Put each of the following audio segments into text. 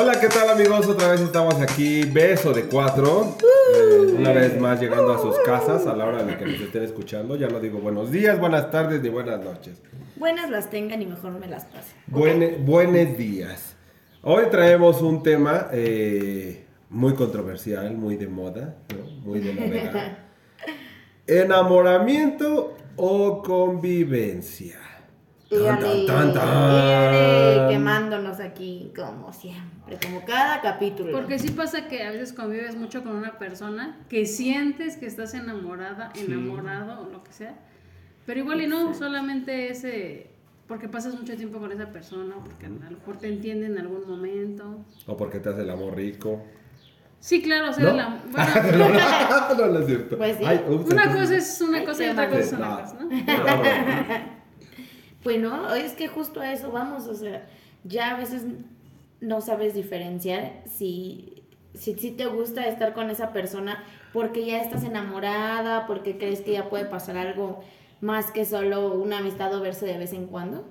Hola, ¿qué tal amigos? Otra vez estamos aquí, beso de cuatro. Eh, una vez más llegando a sus casas a la hora de que nos estén escuchando. Ya no digo buenos días, buenas tardes ni buenas noches. Buenas las tengan y mejor me las pasen. Buenos días. Hoy traemos un tema eh, muy controversial, muy de moda, ¿no? muy de novedad. Enamoramiento o convivencia. Tan, tan, tan, tan. Dígale, quemándonos aquí como siempre, como cada capítulo. Porque sí pasa que a veces convives mucho con una persona que sientes que estás enamorada, enamorado o lo que sea, pero igual y no, solamente ese, porque pasas mucho tiempo con esa persona, porque a lo mejor te entiende en algún momento. O porque te hace el amor rico. Sí, claro, o sea, ¿No? la- bueno, no, no es cierto. Pues sí. ups, una entonces- cosa es una cosa y otra cosa es No. cosa, ¿no? No, Bueno, es que justo a eso vamos, o sea, ya a veces no sabes diferenciar si, si, si te gusta estar con esa persona porque ya estás enamorada, porque crees que ya puede pasar algo más que solo una amistad o verse de vez en cuando,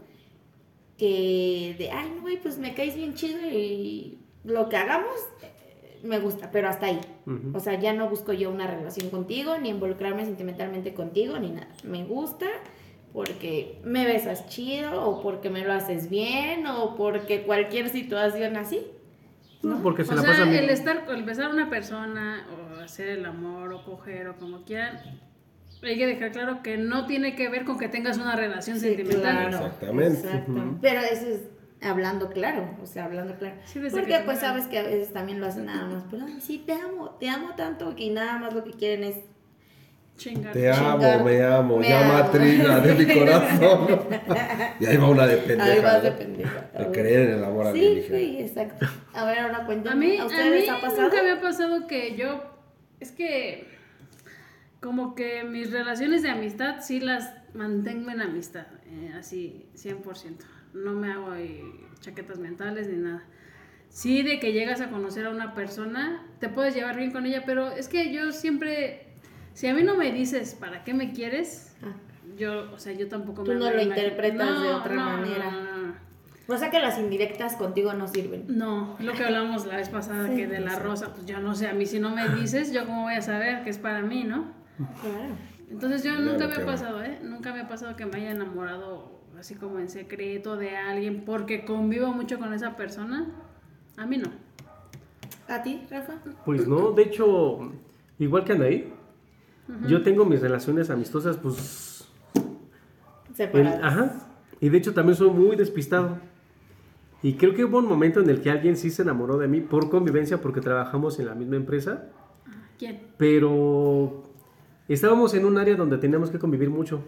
que de, ay, no, güey, pues me caes bien chido y lo que hagamos eh, me gusta, pero hasta ahí. O sea, ya no busco yo una relación contigo, ni involucrarme sentimentalmente contigo, ni nada. Me gusta porque me besas chido, o porque me lo haces bien, o porque cualquier situación así. No, porque se O la sea, pasa bien. el estar, el besar a una persona, o hacer el amor, o coger, o como quieran, hay que dejar claro que no tiene que ver con que tengas una relación sentimental. Exactamente. Exacto. Ujú. Pero eso es hablando claro, o sea, hablando claro. Sí, Porque que pues te- sabes que a veces también lo hacen nada más, pero "Ay, sí, te amo, te amo tanto que nada más lo que quieren es Chingar. Te amo, Chingar. me amo, Me llama amo. Trina de mi corazón. y ahí va una de pendeja. Ahí vas de ¿no? pendeja. De creer en el amor Sí, alienígena. güey, exacto. A ver, ahora cuéntame. A mí, ¿A a ustedes mí ha pasado? nunca me ha pasado que yo, es que como que mis relaciones de amistad sí las mantengo en amistad, eh, así 100%. No me hago ahí chaquetas mentales ni nada. Sí, de que llegas a conocer a una persona, te puedes llevar bien con ella, pero es que yo siempre, si a mí no me dices para qué me quieres, Ah. yo, o sea, yo tampoco Tú me no lo interpretas de otra manera. No, no, no. O sea que las indirectas contigo no sirven. No, lo que hablamos la vez pasada, Sí, que de la rosa, pues yo no sé, a mí si no me dices, yo cómo voy a saber que es para mí, ¿no? Claro. Entonces yo nunca me ha pasado, ¿eh? Nunca me ha pasado que me haya enamorado así como en secreto de alguien porque convivo mucho con esa persona. A mí no. ¿A ti, Rafa? Pues no, de hecho, igual que Anaí, yo tengo mis relaciones amistosas, pues. el- Separadas. ajá. Y de hecho también soy muy despistado. Y creo que hubo un momento en el que alguien sí se enamoró de mí por convivencia, porque trabajamos en la misma empresa, ¿Quién? pero estábamos en un área donde teníamos que convivir mucho.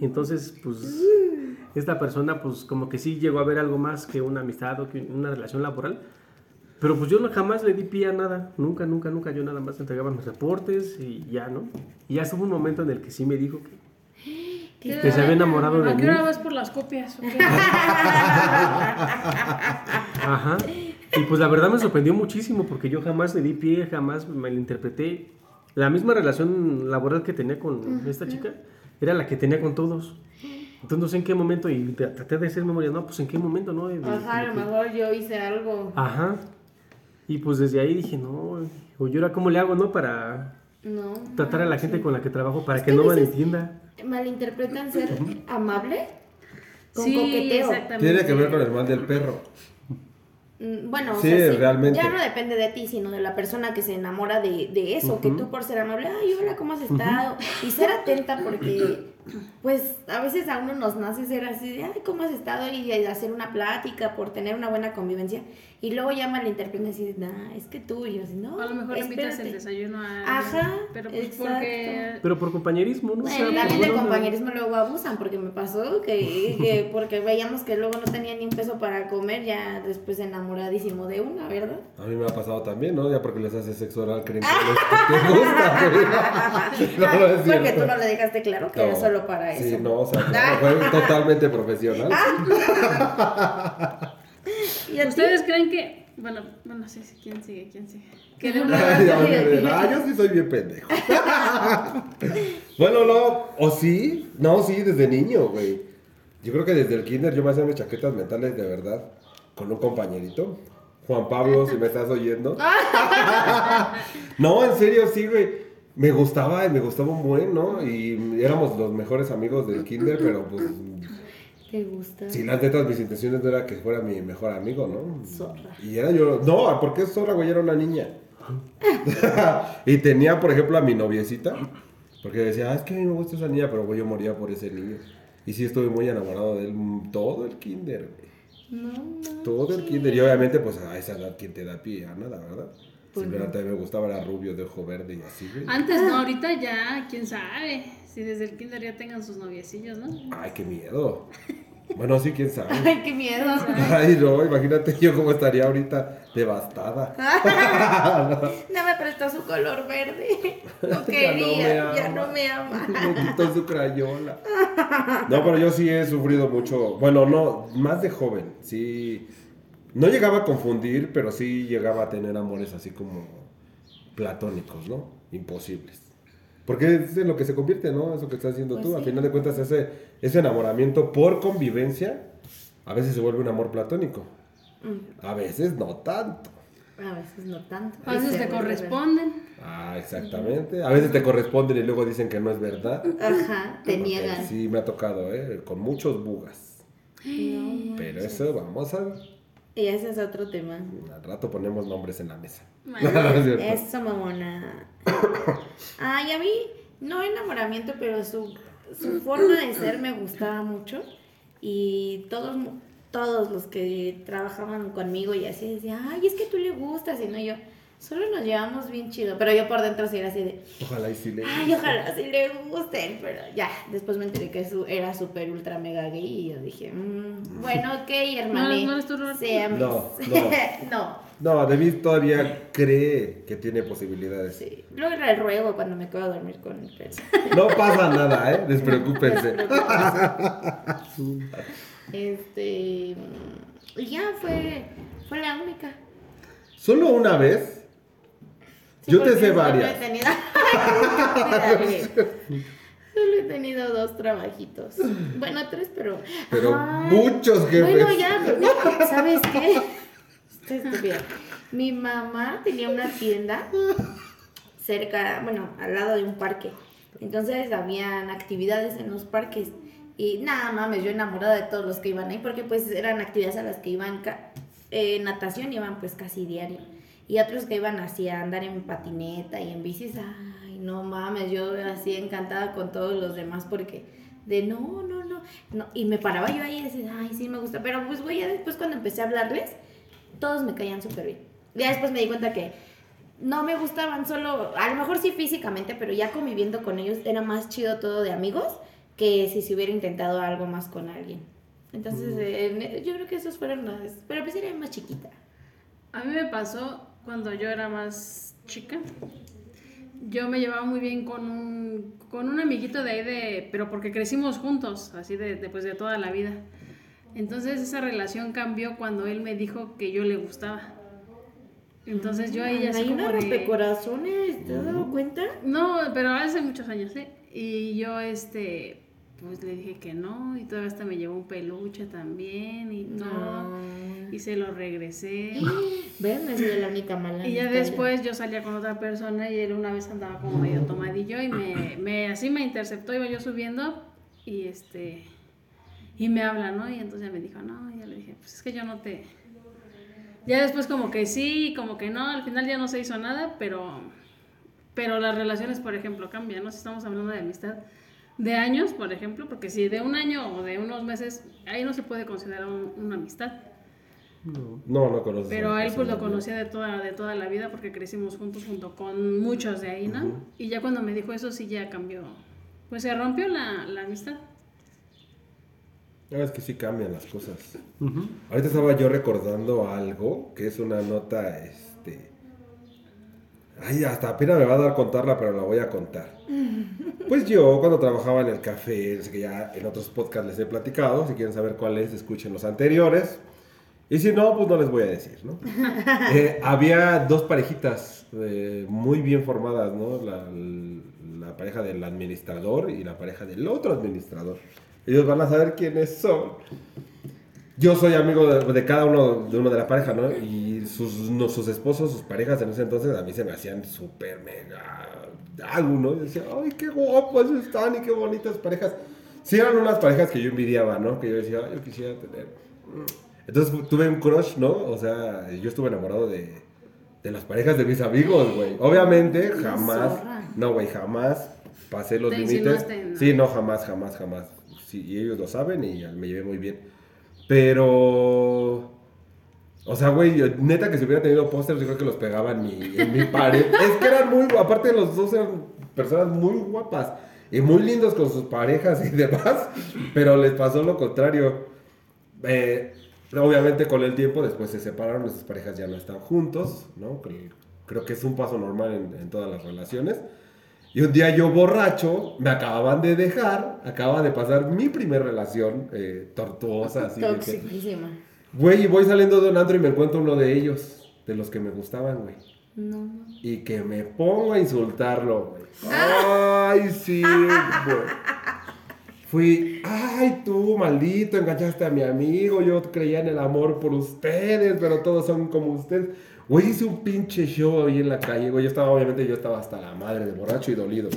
Entonces, pues, esta persona, pues, como que sí llegó a ver algo más que una amistad o que una relación laboral. Pero pues yo no- jamás le di pie a nada, nunca, nunca, nunca. Yo nada más entregaba mis reportes y ya, ¿no? Y ya estuvo un momento en el que sí me dijo que, que se había enamorado de ¿A qué mí. hora vas por las copias? o qué? Ajá. Y pues la verdad me sorprendió muchísimo porque yo jamás le di pie, jamás me la interpreté. La misma relación laboral que tenía con esta chica era la que tenía con todos. Entonces no sé en qué momento, y traté de hacer memoria, no, pues en qué momento, ¿no? Y de- Ajá, a lo que- mejor yo hice algo. Ajá. Y pues desde ahí dije, no, o yo ahora cómo le hago, ¿no? Para No. tratar a la gente con la que trabajo, para Es que que no malentienda. Malinterpretan ser amable con sí, coqueteo. exactamente. Tiene que ver con el mal del perro. Mm, Bueno, o Sí, sea, realmente. ya no depende de ti, sino de la persona que se enamora de, de eso, que tú por ser amable, ay, hola, ¿cómo has estado? Y ser atenta porque, pues, a veces a uno nos nace ser así de, ay, ¿cómo has estado? Y hacer una plática por tener una buena convivencia. Y luego ya malinterpretan así, de, nah, es que tú, y yo así, no, A lo mejor invitas espérate". el desayuno a Ajá, pero pues exacto. porque Pero por compañerismo, ¿no? O sea, Bueno, también de compañerismo luego abusan, porque me pasó que, que porque veíamos que luego no tenía ni un peso para comer, ya después enamoradísimo de una, ¿verdad? A mí me ha pasado también, ¿no? Ya porque les haces sexo oral creen que les- gusta. güey. No, no es Porque tú no le dejaste claro que era solo para eso. Sí, no, o sea, claro, fue totalmente profesional. ¿Y a ti? ustedes creen que, bueno, bueno, sí, sí, ¿quién sigue? ¿Quién sigue? Que de Ay, ya. Ah, yo sí soy bien pendejo. bueno, no, o sí, no, sí, desde niño, güey. Yo creo que desde el kinder yo me hacía mis chaquetas mentales de verdad con un compañerito. Juan Pablo, si me estás oyendo. no, en serio, sí, güey. Me gustaba, me gustaba un buen, ¿no? Y éramos los mejores amigos del kinder, pero pues... ¿Te gusta? Sí, las netas, mis intenciones no era que fuera mi mejor amigo, ¿no? Zorra. Y era yo... No, ¿por qué zorra, güey? Era una niña. y tenía, por ejemplo, a mi noviecita. Porque decía, ah, es que a mí me gusta esa niña, pero güey, yo moría por ese niño. Y sí estuve muy enamorado de él todo el kinder, güey. No, no. Todo el kinder. Y obviamente, pues a esa edad, ¿quién te da pie a nada, verdad? Pues Simplemente a mí me gustaba, era rubio, de ojo verde y así, güey. Antes no, ahorita ya, quién sabe. Si desde el kinder ya tengan sus noviecillos, ¿no? Ay, qué miedo. Bueno, sí, quién sabe. Ay, qué miedo. Ay, no, imagínate yo cómo estaría ahorita devastada. No me prestó su color verde. No Ya no quería, me ya ama. no me ama. Quitó su crayola. No, pero yo sí he sufrido mucho. Bueno, no, más de joven. Sí. No llegaba a confundir, pero sí llegaba a tener amores así como platónicos, ¿no? Imposibles. Porque es en lo que se convierte, ¿no? Eso que estás haciendo Pues tú. sí. Al final de cuentas, ese, ese enamoramiento por convivencia a veces se vuelve un amor platónico. Mm, A veces no tanto. A veces no tanto. A veces te corresponden. Ah, exactamente. A veces te corresponden y luego dicen que no es verdad. Ajá, te niegan. Sí, me ha tocado, ¿eh? Con muchos bugas. No, Pero eso vamos a... y ese es otro tema. Al rato ponemos nombres en la mesa. No es. Eso, mamona. Ay, a mí, no enamoramiento, pero su, su forma de ser me gustaba mucho. Y todos, todos los que trabajaban conmigo y así decían, ay, es que tú le gustas. Y no yo, solo nos llevamos bien chido. Pero yo por dentro sí era así de, Ojalá y sí le... ay, ojalá sí le gusten. Pero ya, después me enteré que su, era súper ultra mega gay. Y yo dije, "Mm, bueno, ok, hermano. ¿No eres tú, Roberto? Seamos. No, no. No, David todavía cree que tiene posibilidades. Sí. Luego era el ruego cuando me quedo a dormir con él. pero- No pasa nada, ¿eh? Despreocúpense. Este. Y ya fue. Fue la única. Solo una vez. Sí, Yo te sé solo varias. he tenido- Cuídate. Solo he tenido dos trabajitos. Bueno, tres, pero. Pero Ay, muchos jefes. Bueno, ya, ¿sabes qué? Mi mamá tenía una tienda cerca, bueno, al lado de un parque. Entonces habían actividades en los parques. Y nada mames, yo enamorada de todos los que iban ahí, porque pues eran actividades a las que iban, eh, natación iban pues casi diario. Y otros que iban así a andar en patineta y en bicis, ay, no mames, yo así encantada con todos los demás porque de no, no, no, no. Y me paraba yo ahí y decía, ay, sí me gusta. Pero pues güey, ya después cuando empecé a hablarles, todos me caían súper bien. Ya después me di cuenta que no me gustaban solo, a lo mejor sí físicamente, pero ya conviviendo con ellos era más chido todo de amigos que si se hubiera intentado algo más con alguien. Entonces, eh, yo creo que esos fueron las... Pero pues era más chiquita. A mí me pasó cuando yo era más chica. Yo me llevaba muy bien con un, con un amiguito de ahí de... Pero porque crecimos juntos, así de, de, pues, de toda la vida. Entonces esa relación cambió cuando él me dijo que yo le gustaba. Entonces yo ahí así Hay como una de- rompecorazones, ¿te has dado cuenta? No, pero hace muchos años, ¿eh? Y yo, este, pues le dije que no, y todavía hasta me llevó un peluche también, y todo. Y se lo regresé. Me sido la única mala. Y ya después yo salía con otra persona y él una vez andaba como medio tomadillo y me, me así me interceptó, iba yo subiendo y este y me habla, ¿no? Y entonces ya me dijo, no, y ya le dije, pues es que yo no te... Ya después como que sí, como que no, al final ya no se hizo nada, pero, pero las relaciones, por ejemplo, cambian, ¿no? Si estamos hablando de amistad de años, por ejemplo, porque si de un año o de unos meses, ahí no se puede considerar un- una amistad. No. No, no conozco. Pero a él pues lo conocía de toda, de toda la vida porque crecimos juntos junto con muchos de ahí, ¿no? Y ya cuando me dijo eso sí ya cambió. Pues se rompió la, la amistad. No, es que sí cambian las cosas. Ahorita estaba yo recordando algo que es una nota, este... Ay, hasta apenas me va a dar contarla, pero la voy a contar. Pues yo, cuando trabajaba en el café, es que ya en otros podcasts les he platicado, si quieren saber cuál es, escuchen los anteriores. Y si no, pues no les voy a decir, ¿no? Eh, había dos parejitas eh, muy bien formadas, ¿no? La, la pareja del administrador y la pareja del otro administrador. Ellos van a saber quiénes son. yo soy amigo de, de cada uno de uno de la pareja, ¿no? Y sus, no, sus esposos, sus parejas en ese entonces a mí se me hacían súper mega algo, ¿no? Y decía, ay, qué guapos están y qué bonitas parejas. Sí eran unas parejas que yo envidiaba, ¿no? Que yo decía, "Ay, yo quisiera tener. Entonces tuve un crush, ¿no? O sea, yo estuve enamorado de, de las parejas de mis amigos, güey. Obviamente, jamás, no, güey, jamás pasé los Te límites. en- Sí, no, jamás, jamás, jamás. Sí, y ellos lo saben y me llevé muy bien. Pero... O sea, güey, neta que si hubiera tenido pósters, yo creo que los pegaba en mi, en mi pared. es que eran muy, aparte los dos eran personas muy guapas y muy lindos con sus parejas y demás, pero les pasó lo contrario. Eh, obviamente con el tiempo después se separaron, esas parejas ya no están juntos, ¿no? Creo que es un paso normal en, en todas las relaciones. Y un día yo borracho, me acababan de dejar, acaba de pasar mi primer relación eh, tortuosa, así. Toxiquísima. Güey, y voy saliendo de un antro y me encuentro uno de ellos, de los que me gustaban, güey. No. Y que me pongo a insultarlo, güey. Ay, sí, güey. Fui, ay, tú, maldito, engañaste a mi amigo. Yo creía en el amor por ustedes, pero todos son como ustedes. Güey, hice un pinche show ahí en la calle, güey. Yo estaba, obviamente, yo estaba hasta la madre de borracho y dolido.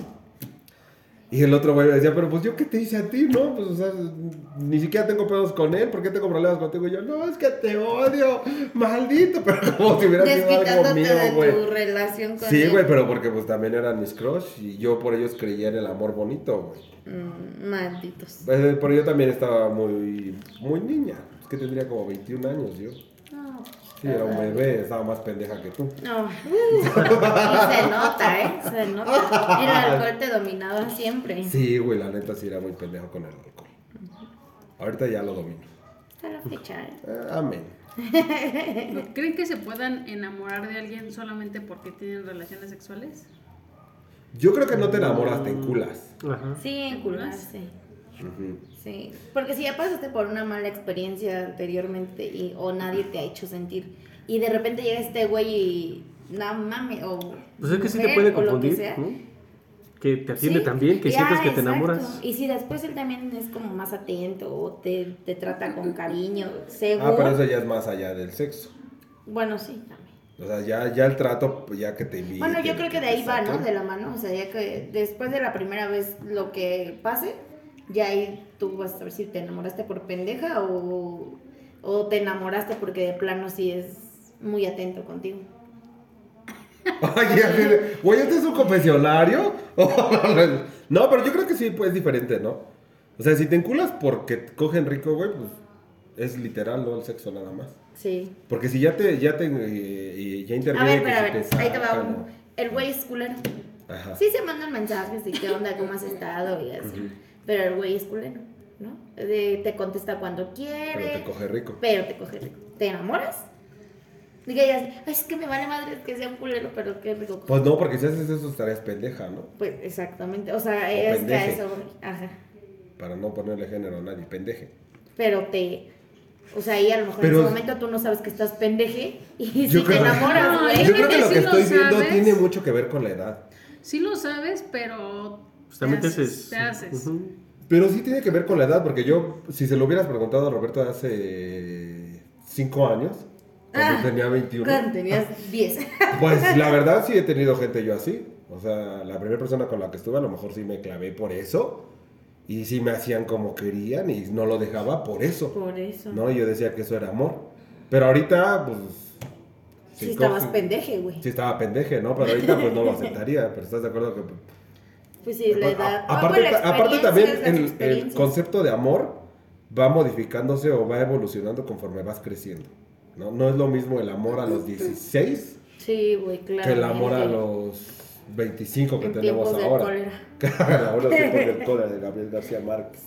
Y el otro güey me decía, pero pues yo qué te hice a ti, ¿no? Pues, o sea, ni siquiera tengo pedos con él, ¿por qué tengo problemas contigo? Y yo, no, es que te odio, maldito, pero como si hubiera sido algo mío, de güey. tu relación con Sí, él. güey, pero porque pues también eran mis crush y yo por ellos creía en el amor bonito, güey. Mm, malditos. Eh, Pero yo también estaba muy, muy niña, es que tendría como 21 años yo. Sí, era un bebé, estaba más pendeja que tú. No. Y se nota, ¿eh? Se nota. El alcohol te dominaba siempre. Sí, güey, la neta sí era muy pendejo con el alcohol. Ahorita ya lo domino. Hasta la fecha, ¿eh? Eh, amén. ¿Creen que se puedan enamorar de alguien solamente porque tienen relaciones sexuales? Yo creo que no te enamoras, te enculas. Ajá. Sí, Sí. Porque si ya pasaste por una mala experiencia anteriormente y, o nadie te ha hecho sentir y de repente llega este güey y no mames o Pues es que sí te mujer, puede que confundir, sea. ¿no? Que te atiende Sí. tan bien que Ya, sientes que te exacto. enamoras. Y si después él también es como más atento o te, te trata con cariño, seguro. Ah, pero eso ya es más allá del sexo. Bueno, sí, también. O sea, ya, ya el trato, ya que te invita. Bueno, yo creo que de ahí va, ¿no? De la mano. O sea, ya que después de la primera vez lo que pase, ya ahí tú vas a saber si te enamoraste por pendeja o, o te enamoraste porque de plano sí es muy atento contigo. De, güey, ¿este es un confesionario? no, pero yo creo que sí, pues es diferente, ¿no? O sea, si te enculas porque cogen rico, güey, pues es literal, ¿no? El sexo nada más. Sí. Porque si ya te, ya te, eh, ya A interviene ver, que pero a ver, ahí te va sacan, un... El güey es culero. Ajá. Sí se mandan mensajes de qué onda, cómo has estado y así. Pero el güey es culero, ¿no? De- te contesta cuando quiere. Pero te coge rico. pero te coge rico. ¿Te enamoras? Diga ella, "Ay, es que me vale madre que sea un culero, pero qué rico. Pues no, porque si haces eso estarías pendeja, ¿no? Pues exactamente, o sea, O es que a eso, voy. ajá. Para no ponerle género a nadie, pendeje. Pero te, o sea, ahí a lo mejor Pero- en ese momento tú no sabes que estás pendeje y si te enamoras, No, güey. Yo creo que lo sí que lo estoy viendo sabes. tiene mucho que ver con la edad. Sí lo sabes, pero Pues también te haces, haces. te haces. Pero sí tiene que ver con la edad, porque yo, si se lo hubieras preguntado a Roberto hace 5 años, cuando Ah, tenía 21, Cuando tenías 10. pues la verdad sí he tenido gente yo así. O sea, la primera persona con la que estuve a lo mejor sí me clavé por eso. Y sí me hacían como querían y no lo dejaba por eso. Por eso. ¿No? Y yo decía que eso era amor. Pero ahorita, pues... Sí, si estabas pendeje, güey. Sí estaba pendeje, ¿no? Pero ahorita pues no lo aceptaría. Pero estás de acuerdo que... Pues sí, la edad. A- Ah, aparte, bueno, aparte también el, el concepto de amor va modificándose o va evolucionando conforme vas creciendo. ¿no? no es lo mismo el amor a los 16 Sí, güey, claro. que el amor a los 25 que En tenemos ahora. ahora sí con el cólera de Gabriel García Márquez.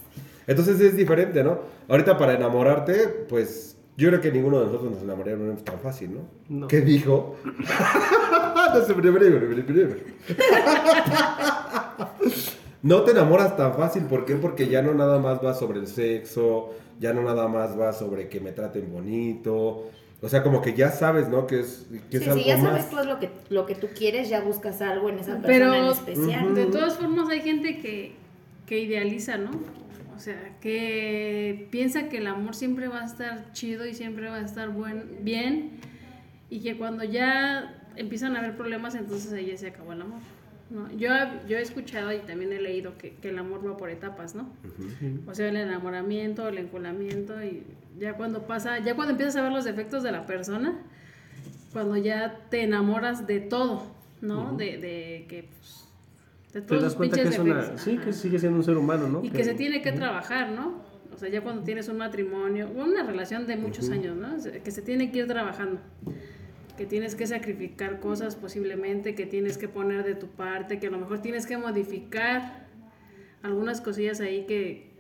Entonces es diferente, ¿no? Ahorita para enamorarte, pues yo creo que ninguno de nosotros nos enamoraríamos tan fácil, ¿no? No. ¿Qué dijo? no sé, No te enamoras tan fácil, ¿por qué? Porque ya no nada más va sobre el sexo, ya no nada más va sobre que me traten bonito. O sea, como que ya sabes, ¿no? Que es, que es Sí, algo sí, ya más. sabes tú es lo que, lo que tú quieres, ya buscas algo en esa persona Pero en especial. de todas formas hay gente que, que idealiza, ¿no? O sea, que piensa que el amor siempre va a estar chido y siempre va a estar buen, bien y que cuando ya empiezan a haber problemas, entonces ahí ya se acabó el amor. ¿No? Yo, yo he escuchado y también he leído que, que el amor va por etapas, ¿no? O sea, el enamoramiento, el enculamiento y ya cuando pasa, ya cuando empiezas a ver los defectos de la persona, cuando ya te enamoras de todo, ¿no? de, de que pues, de Te todos das cuenta que pinches es una, defectos. sí, que sigue siendo un ser humano, ¿no? Y que se tiene que trabajar, ¿no? O sea, ya cuando tienes un matrimonio, o una relación de muchos años, ¿no? Que se tiene que ir trabajando. Que tienes que sacrificar cosas posiblemente, que tienes que poner de tu parte, que a lo mejor tienes que modificar algunas cosillas ahí que,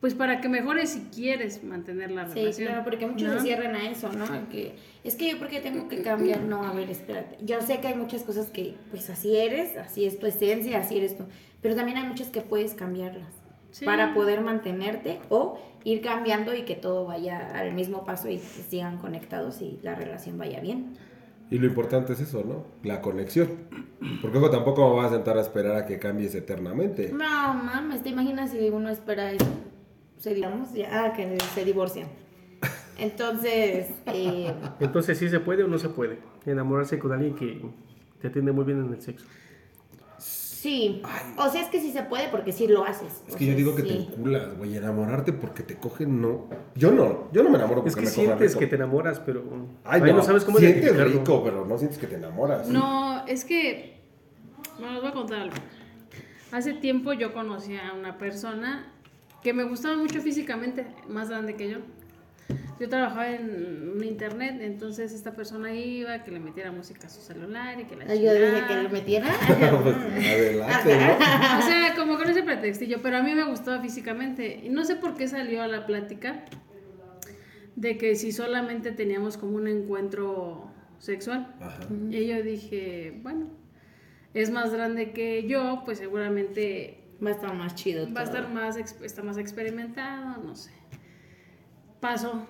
pues para que mejores si quieres mantener la Sí, relación. claro, porque muchos ¿no? se cierran a eso, ¿no? Que es que yo porque tengo que cambiar, no, a ver, espérate. Yo sé que hay muchas cosas que pues así eres, así es tu esencia, así eres tú, pero también hay muchas que puedes cambiarlas Sí. para poder mantenerte o ir cambiando y que todo vaya al mismo paso y que sigan conectados y la relación vaya bien. Y lo importante es eso, ¿no? La conexión. Porque luego tampoco me vas a sentar a esperar a que cambies eternamente. No, mames, ¿te imaginas si uno espera eso? Se digamos, ya, ah, que se divorcian. Entonces, eh, Entonces, ¿sí se puede o no se puede? Enamorarse con alguien que te atiende muy bien en el sexo. Sí. O sea, es que sí se puede porque sí lo haces. Es O que yo sea, digo que te enculas, güey. Enamorarte porque te cogen, no. Yo no. Yo no me enamoro porque Es que me sientes rico. que te enamoras, pero Ay, ahí no. no sabes cómo Sientes rico, pero no sientes que te enamoras. No, es que, bueno, les voy a contar algo. Hace tiempo yo conocí a una persona que me gustaba mucho físicamente, más grande que yo. Yo trabajaba en un internet, entonces esta persona iba, que le metiera música a su celular y que la Ay, Yo dije que lo metiera. Pues, adelante, ¿no? O sea, como con ese pretextillo, pero a mí me gustaba físicamente. Y no sé por qué salió a la plática de que si solamente teníamos como un encuentro sexual. Ajá. Y yo dije, bueno, es más grande que yo, pues seguramente Va a estar más chido. va a estar más, ex- está más experimentado, no sé. Pasó.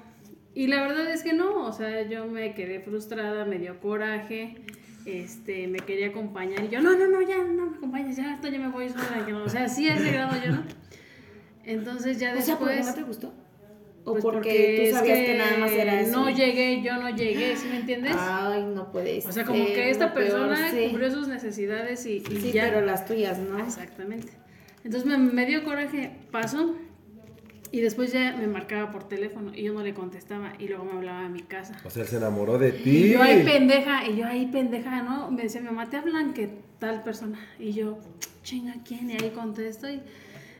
Y la verdad es que no, o sea, yo me quedé frustrada, me dio coraje, este, me quería acompañar y yo, no, no, no, ya, no me acompañes, ya, esto ya me voy sola, que no", o sea, sí a ese grado yo, ¿no? Entonces ya O sea, ¿por qué después... no te gustó? ¿O pues porque, es tú sabías que, nada más era eso? No llegué, yo no llegué, ¿sí me entiendes? Ay, no puedes. o sea, como que esta persona sí. cubrió sus necesidades y, y Sí, ya. pero las tuyas, ¿no? Exactamente. Entonces me, me dio coraje, pasó. Y después ya me marcaba por teléfono y yo no le contestaba y luego me hablaba a mi casa. O sea, él se enamoró de Y ti. yo ahí pendeja, y yo ahí pendeja, ¿no? Me decía mi mamá, te hablan que tal persona. Y yo, chinga, ¿quién? Y ahí contesto y,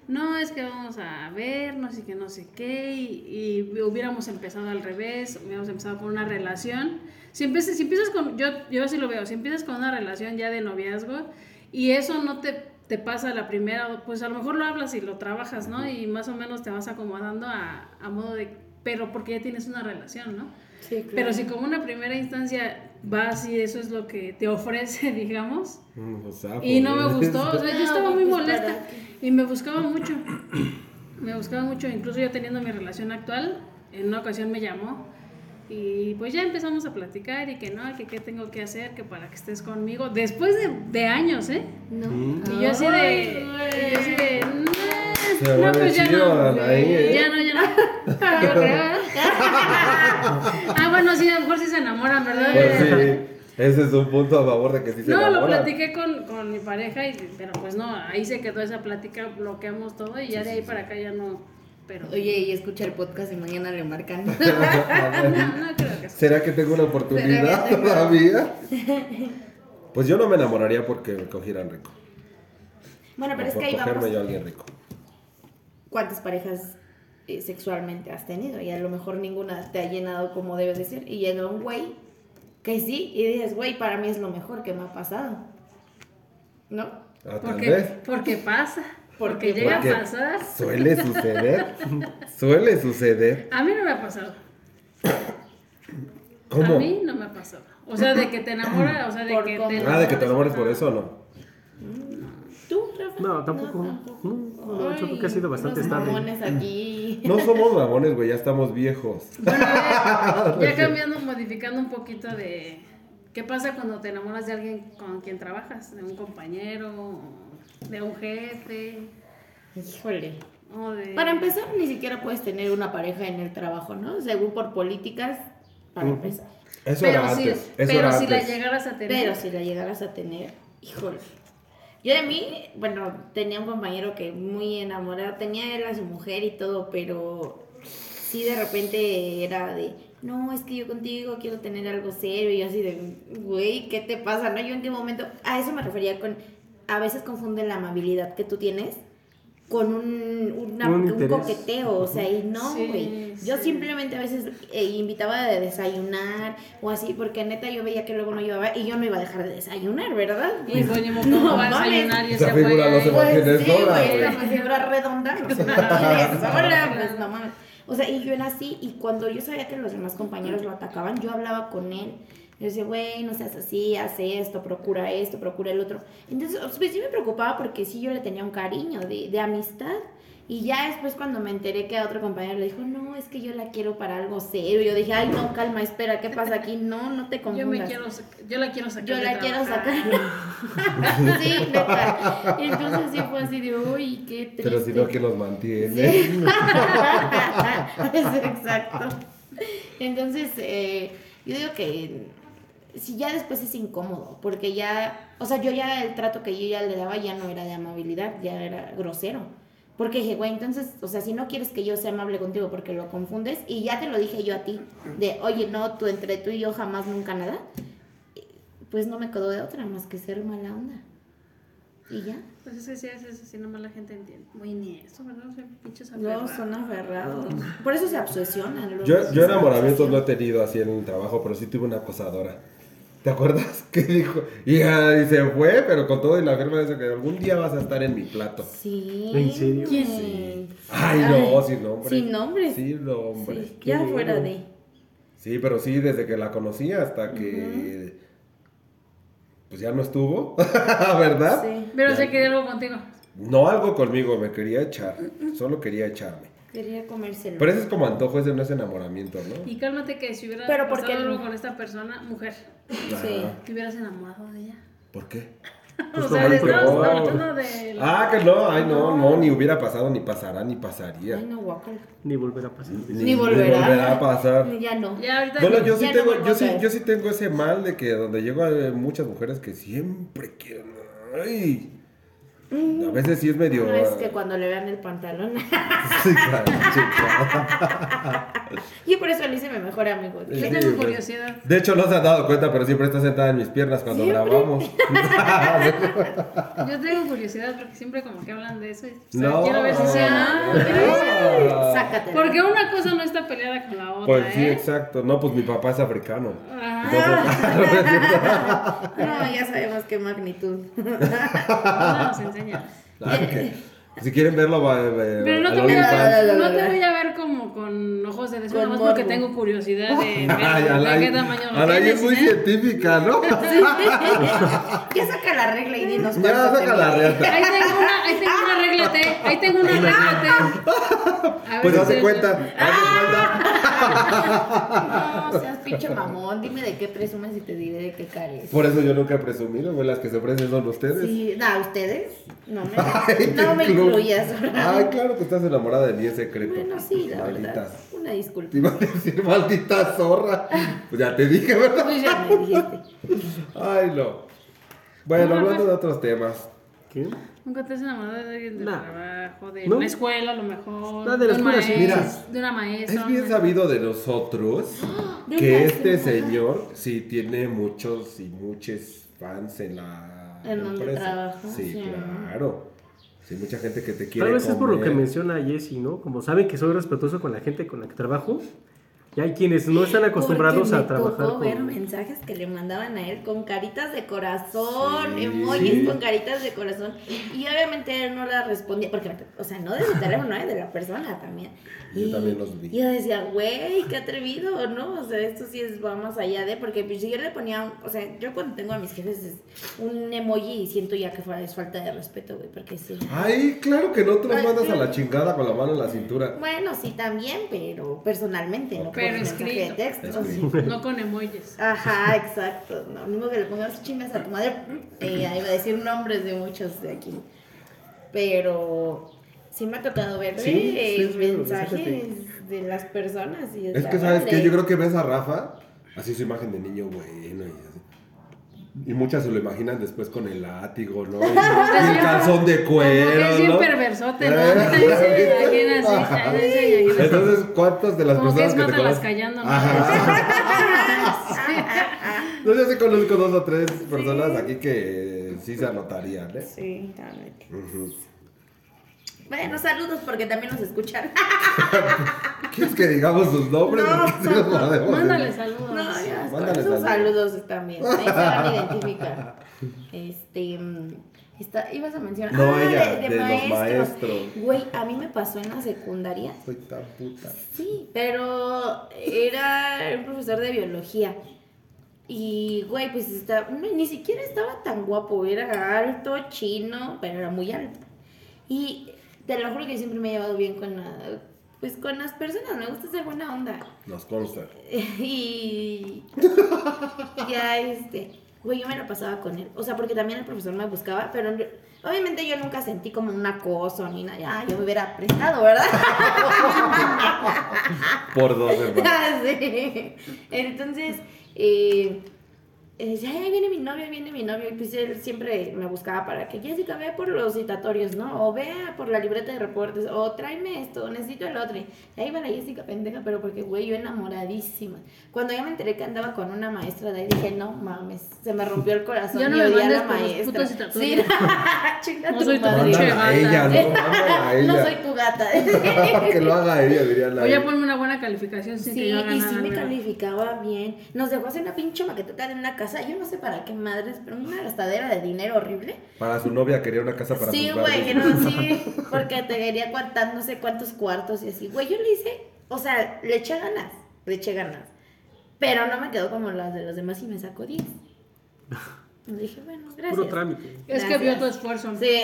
no, es que vamos a vernos y que no sé qué. Y, y hubiéramos empezado al revés, hubiéramos empezado con una relación. Si empiezas, si empiezas con, yo, yo así lo veo, si empiezas con una relación ya de noviazgo y eso no te, te pasa la primera, pues a lo mejor lo hablas y lo trabajas, ¿no? Y más o menos te vas acomodando a, a modo de, pero porque ya tienes una relación, ¿no? Sí, claro. Pero si como una primera instancia vas y eso es lo que te ofrece, digamos, Mm, o sea, y no me pues, gustó, o sea, yo No, estaba muy pues, molesta ¿para y me buscaba mucho, me buscaba mucho, incluso yo teniendo mi relación actual, en una ocasión me llamó y pues ya empezamos a platicar y que no, que qué tengo que hacer, que para que estés conmigo, después de, de años, ¿eh? No. Y yo así de, y yo así de, no, pues ya chido, no, ¿eh? ya no, ya no, yo creo, ¿eh? ah, bueno, sí, a lo mejor sí se enamoran, ¿verdad? Pues sí, ese es un punto a favor de que sí se No, lo platiqué con, con mi pareja, y, pero pues no, ahí se quedó esa plática, bloqueamos todo y ya de ahí para acá ya no. Pero. Oye, y escucha el podcast y mañana le marcan. no, no creo que sí. ¿Será que tengo una oportunidad ¿Será que tengo? todavía? Pues yo no me enamoraría porque me cogieran rico. bueno, pero O es que ahí cogerme vamos. yo a alguien rico. ¿Cuántas parejas eh, sexualmente has tenido? Y a lo mejor ninguna te ha llenado como debe de ser. Y llega un güey que sí, y dices, güey, para mí es lo mejor que me ha pasado. ¿No? Ah, tal Porque, vez. porque pasa. Porque Porque- llega Porque a pasar. Suele suceder. Suele suceder. A mí no me ha pasado. ¿Cómo? A mí no me ha pasado. O sea, de que te enamora, o sea, de que te Ah, de que te enamores por eso o no. ¿Tú, Rafa? No, tampoco. tampoco. No, no, yo creo que ha sido bastante Los estable. mamones aquí. No somos mamones, güey, ya estamos viejos. Bueno, ya, ya cambiando, modificando un poquito de qué pasa cuando te enamoras de alguien con quien trabajas, de un compañero, de un jefe. Híjole. O de... Para empezar, ni siquiera puedes tener una pareja en el trabajo, ¿no? Según por políticas, para empezar. Eso Pero, era si, antes. Eso pero era si la llegaras a tener. Pero si la llegaras a tener, híjole. Yo de mí, bueno, tenía un compañero que muy enamorado, tenía él a su mujer y todo, pero sí de repente era de, no, es que yo contigo quiero tener algo serio, y yo así de, güey, ¿qué te pasa? ¿No? Yo en qué momento, a eso me refería con, a veces confunden la amabilidad que tú tienes con un, una- Un un coqueteo, o sea, y no, Sí, güey. Yo sí. simplemente a veces eh, invitaba a desayunar o así, porque neta yo veía que luego no llevaba y yo no iba a dejar de desayunar, ¿verdad? Y pues modo, No va a desayunar y Esa se figura no se fue. Pues tienes sí, güey, la figura redonda, pues sola, pues no mames. O sea, y yo era así, y cuando yo sabía que los demás compañeros lo atacaban, yo hablaba con él. Yo decía, güey, no seas así, hace esto, procura esto, procura el otro. Entonces, pues sí me preocupaba porque sí yo le tenía un cariño de, de amistad. Y ya después cuando me enteré que a otro compañero le dijo, no, es que yo la quiero para algo serio. Yo dije, ay, no, calma, espera, ¿qué pasa aquí? No, no te confundas. Yo me quiero, yo la quiero sacar. Yo de la quiero sacar. sí, neta. Entonces sí fue así de, uy, qué triste. Pero si no, ¿quién los mantiene? Sí. es exacto. Entonces, eh, yo digo que si ya después es incómodo, porque ya, o sea, yo ya el trato que yo ya le daba ya no era de amabilidad, ya era grosero. Porque dije, güey, entonces, o sea, si no quieres que yo sea amable contigo porque lo confundes, y ya te lo dije yo a ti, de, oye, no, tú entre tú y yo jamás, nunca nada, pues no me quedó de otra más que ser mala onda. Y ya. Pues es que sí, es eso, así nomás la gente entiende. Muy ni eso, ¿verdad? O sea, pinches No, son aferrados. Por eso se obsesionan. Yo, yo enamoramientos no he tenido así en el trabajo, pero sí tuve una acosadora. ¿Te acuerdas? Que dijo, y, ah, y se fue, pero con todo y la firma de que algún día vas a estar en mi plato. Sí. ¿En serio? ¿Quién? Sí. Ay, no, sin nombre. Sin nombre. Sin nombre. Sí, Qué ya fuera de. Sí, pero sí, desde que la conocí hasta que. Pues ya no estuvo, ¿verdad? Sí. Pero Ya. se quería algo contigo. No algo conmigo, me quería echar. Solo quería echarme. Quería comérselo. Pero ese es como antojo, ese no es enamoramiento, ¿no? Y cálmate que si hubiera Pero ¿por qué pasado algo con esta persona, mujer, Sí. Te hubieras enamorado de ella. ¿Por qué? o como sea, hablando de... Ah, que no, ay, no, no, ni hubiera pasado, ni pasará, ni pasaría. Ay, no, guacala. Ni volver a pasar. Ni volverá. volverá a pasar. Ya no. Ya ahorita... Bueno, yo sí, no tengo, yo, sí, yo sí tengo ese mal de que donde llego hay muchas mujeres que siempre quieren. Ay. A veces sí es medio. No, es que cuando le vean el pantalón. Sí, claro, sí, claro. Yo por eso le hice mi mejor amigo. Yo Sí, tengo pues. curiosidad. De hecho, no se han dado cuenta, pero siempre está sentada en mis piernas cuando Siempre. grabamos. Yo tengo curiosidad porque siempre como que hablan de eso. Y, o sea, No. quiero ver si sea... Ah. Sácate. Porque una cosa no está peleada con la otra, Pues sí, ¿eh? exacto. No, pues mi papá es africano. Ah, No, ya sabemos qué magnitud. ahora nos enseñas. Si quieren verlo, va, va- Pero no te, voy a no te voy a ver como con ojos de deseo, nomás porque tengo curiosidad de ver Ay, de Alain- qué tamaño lo Alain tienes, es muy ¿eh? científica, ¿no? ya saca la regla y dinos Ya saca la reata. Ahí tengo una, ahí tengo una regla T, ahí tengo una regla T. A ver Pues si hace se- cuenta, hace cuenta. No, seas pinche mamón. Dime de qué presumes y te diré de qué cares. Por eso yo nunca he presumido, güey. Las que se ofrecen son ustedes. Sí, no, ¿ustedes? No me, no me Ay, claro que estás enamorada de mí en secreto. Bueno, sí, la Maldita. verdad. Una disculpa. Te iba a decir maldita zorra. Pues ya te dije, ¿verdad? Pues ya me dijiste. Ay, no. Bueno, No, hablando de otros temas. ¿Qué? Nunca te has enamorado de alguien del Nah. trabajo, de No. una escuela a lo mejor. Nah, de la escuela sí. maestro, Mira, de una maestra. Es bien sabido de nosotros De que este escuela. señor sí tiene muchos y muchos fans en la En donde empresa. trabaja, Sí, sí. claro. Sí, mucha gente que te quiere Tal vez es por lo que menciona Jessy, ¿no? Como saben que soy respetuoso con la gente con la que trabajo, y hay quienes no están acostumbrados Porque a trabajar tocó ver con... mensajes que le mandaban a él con caritas de corazón, Sí. emojis Sí. con caritas de corazón. Y obviamente él no las respondía, porque, o sea, no de su teléfono, ¿eh? de la persona también. Yo Y también los vi. Yo decía, güey, qué atrevido, ¿no? O sea, esto sí es, va más allá de, porque pues, si yo le ponía, o sea, yo cuando tengo a mis jefes es un emoji y siento ya que fa- es falta de respeto, güey, porque sí. Ay, claro que no te los Ay, mandas a la chingada con la mano en la cintura. Bueno, sí, también, pero personalmente, no por Pero de escrito. texto. No con emojis. Ajá, exacto. No, mismo que le pongas chingas a tu madre. Eh, iba a decir nombres de muchos de aquí. Pero Sí me ha tocado ver Sí, eh, sí, mensajes de las personas. Y Es que, ¿sabes qué? Yo creo que ves a Rafa, así su imagen de niño bueno y así. Y muchas se lo imaginan después con el látigo, ¿no? Y, y el calzón de Como que cuero, es bien ¿no? perversote, ¿no? Se imagina así. Entonces, ¿cuántas de las Como que personas es que, te conocen? callando, ¿no? Ajá. No, yo sí conozco dos o tres personas aquí que sí se anotarían, ¿eh? Sí, la neta. Ujú. Bueno, saludos porque también nos escuchan. ¿Quieres que digamos sus nombres? No. Mándale saludos. No, ya, Mándale esos saludos. saludos también. Ahí se van a identificar. Este. Está, ibas a mencionar. No, Ah, ella, de, de maestros. maestros. Güey, a mí me pasó en la secundaria. Soy tan puta. Sí, pero era un profesor de biología. Y, güey, pues está, no, ni siquiera estaba tan guapo. Era alto, chino, pero era muy alto. Y te lo juro que siempre me he llevado bien con, la- pues, con las personas. Me gusta ser buena onda. Nos consta. Y ya este, güey, yo me la pasaba con él. O sea, porque también el profesor me buscaba, pero en- obviamente yo nunca sentí como un acoso ni nada. Ya, yo me hubiera prestado, ¿verdad? Por dos, hermano. Sí. Entonces, eh, eh, decía, "Ay, ahí viene mi novio, ahí viene mi novio. Y pues él siempre me buscaba para que Jessica vea por los citatorios, ¿no? O vea por la libreta de reportes, o tráeme esto, necesito el otro. Y ahí va la Jessica pendeja, pero porque, güey, yo enamoradísima. Cuando ya me enteré que andaba con una maestra de ahí, dije, no mames, se me rompió el corazón. Ya no y me odié a la maestra. putos Sí, chinga No tu soy tu madre. Mándala a gata. ella, ¿no? A ella. No soy tu gata. que lo haga ella, dirían la Voy a ponerme una buena calificación sin que Sí, yo haga y nada. sí me nuevo. calificaba bien. Nos dejó hacer una pinche maquetota en una casa. Yo no sé para qué madres, pero una gastadera de dinero horrible. Para su novia quería una casa para sí, güey, que no, sí, porque te quería cuantar no sé cuántos cuartos y así. Güey, yo le hice, o sea, le eché ganas, le eché ganas. Pero no me quedó como las de los demás y me sacó 10. Dije, bueno, gracias. Puro trámite. Es que vio tu esfuerzo. Sí.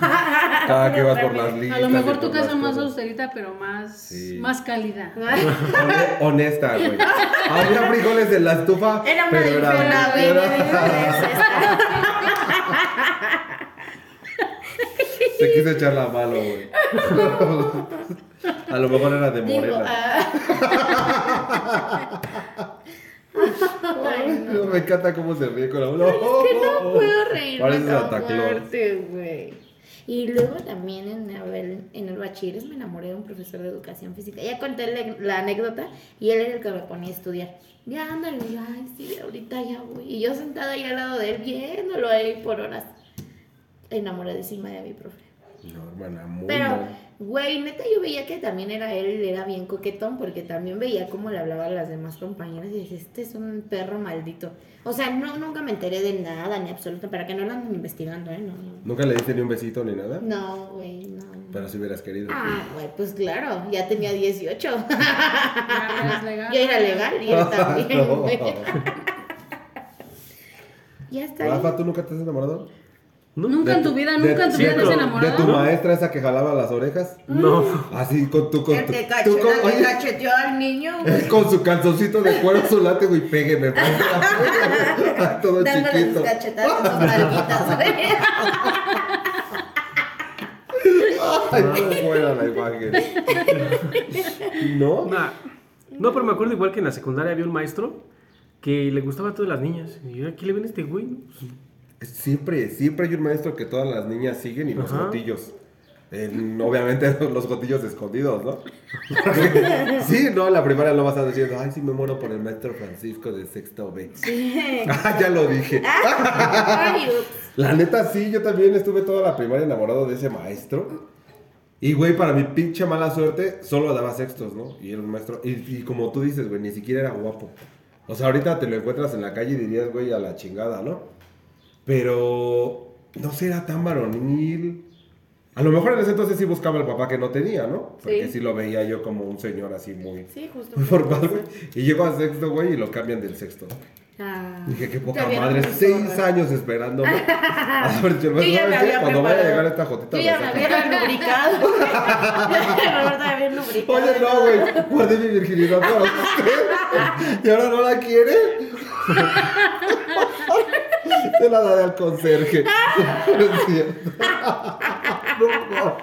Cada que vas por las listas. A lo mejor tu casa más cosas. austerita, pero más, Sí. más calidad. Hone- Honesta, güey. Había frijoles en la estufa. Era una pero era- de diferencia. Te quise echar la mano, güey. A lo mejor era de Digo, morena. Ay, no, me encanta cómo se ríe con la mano. que no puedo reírme tan fuerte, güey. Y luego también en el, en el bachilleres me enamoré de un profesor de educación física. Ya conté la, la anécdota y él era el que me ponía a estudiar. Ya ándale, ya, ay, sí, ahorita ya voy. Y yo sentada ahí al lado de él viéndolo ahí por horas. Enamoradísima de mi profe. No, hermana, muy Pero, mal. güey, neta yo veía que también era él, era bien coquetón, porque también veía cómo le hablaba a las demás compañeras y decía, este es un perro maldito. O sea, no, nunca me enteré de nada, ni absoluto, para que no lo anden investigando, ¿eh? No, no. ¿Nunca le diste ni un besito ni nada? No, güey, no. Pero si hubieras querido. Ah, güey, pues claro, ya tenía 18. Ya legal. ya era legal y él también, güey. ya está. Rafa, ¿tú nunca te has enamorado? ¿No? Nunca De en tu tu- vida, de- nunca en tu vida te has enamorado. De tu maestra esa que jalaba las orejas. No. Así con tu. Con tu, que tú cacheta, con- que oye, cacheteó al niño, güey. con su calzoncito de cuero, su látigo y pégueme. Todo Dándole chiquito. sus cachetadas con sus nalguitas, güey. Ay, qué buena la imagen. ¿No? Nah. No, pero me acuerdo igual que en la secundaria había un maestro que le gustaba a todas las niñas. Y yo, aquí le ven este güey. ¿no? Pues, Siempre, siempre hay un maestro que todas las niñas siguen y los Ajá. En- obviamente los jotillos escondidos, ¿no? sí, no, la primaria no vas a decir, ay, sí me muero por el maestro Francisco de sexto B. Sí. Ah, ya lo dije. Ups. La neta, sí, yo también estuve toda la primaria enamorado de ese maestro. Y, güey, para mi pinche mala suerte, solo daba sextos, ¿no? Y era un maestro. Y, y como tú dices, güey, ni siquiera era guapo. O sea, ahorita te lo encuentras en la calle y dirías, güey, a la chingada, ¿no? Pero no sé, era tan varonil. A lo mejor en ese entonces sí buscaba el papá que no tenía, ¿no? Porque Sí. sí, lo veía yo como un señor así muy, Sí, justo. muy formal, güey. Y llego al sexto, güey, y lo cambian del sexto. Ah, Dije, qué poca madre, seis años esperándome. A ver, yo, Yo ya me había Cuando vaya a llegar esta jotita, Yo me ya me había lubricado. Roberto había lubricado. Oye, no, güey, guardé mi virginidad para usted. ¿Y ahora no la quiere? Se la daré al conserje. No es cierto. No, no.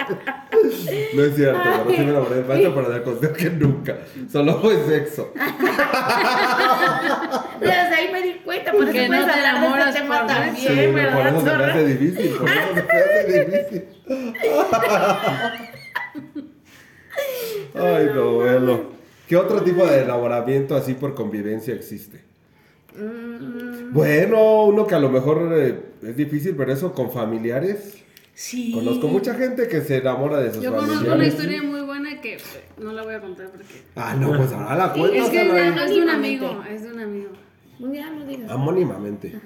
No es cierto, pero sí me enamoré del maestro, pero del consejo que nunca. Solo fue sexo. Desde ahí me di cuenta, por eso puedes no te hablar de este tema por también, Sí, por ¿verdad, eso se me hace difícil. Por eso se me hace difícil. Ay, no, bueno. ¿Qué otro tipo de enamoramiento así por convivencia existe? Mm, Bueno, uno que a lo mejor eh, es difícil, pero eso con familiares. Sí. Conozco mucha gente que se enamora de sus Yo conozco una familiares. historia muy buena que eh, no la voy a contar porque. Ah, no, pues ahora la cuento. Es que ya no es de un amigo, es de un amigo. Ya no digas. Anónimamente.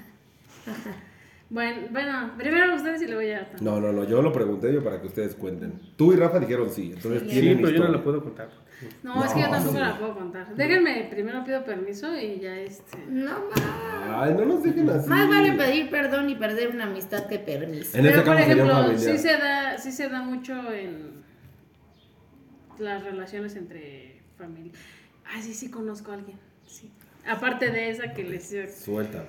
Bueno, bueno, primero ustedes y luego ya. No, no, no, yo lo pregunté yo para que ustedes cuenten. Tú y Rafa dijeron sí, entonces Sí, tienen pero yo no la puedo contar. No, es que yo No, tampoco sí. la puedo contar. Déjenme, primero pido permiso y ya este. No más. Ay, no nos dejen así. Más vale pedir perdón y perder una amistad que permiso. En Pero este por ejemplo, sí se da, sí se da mucho en las relaciones entre familia. Ah, sí, sí conozco a alguien. Sí. Aparte de esa que les Suelta.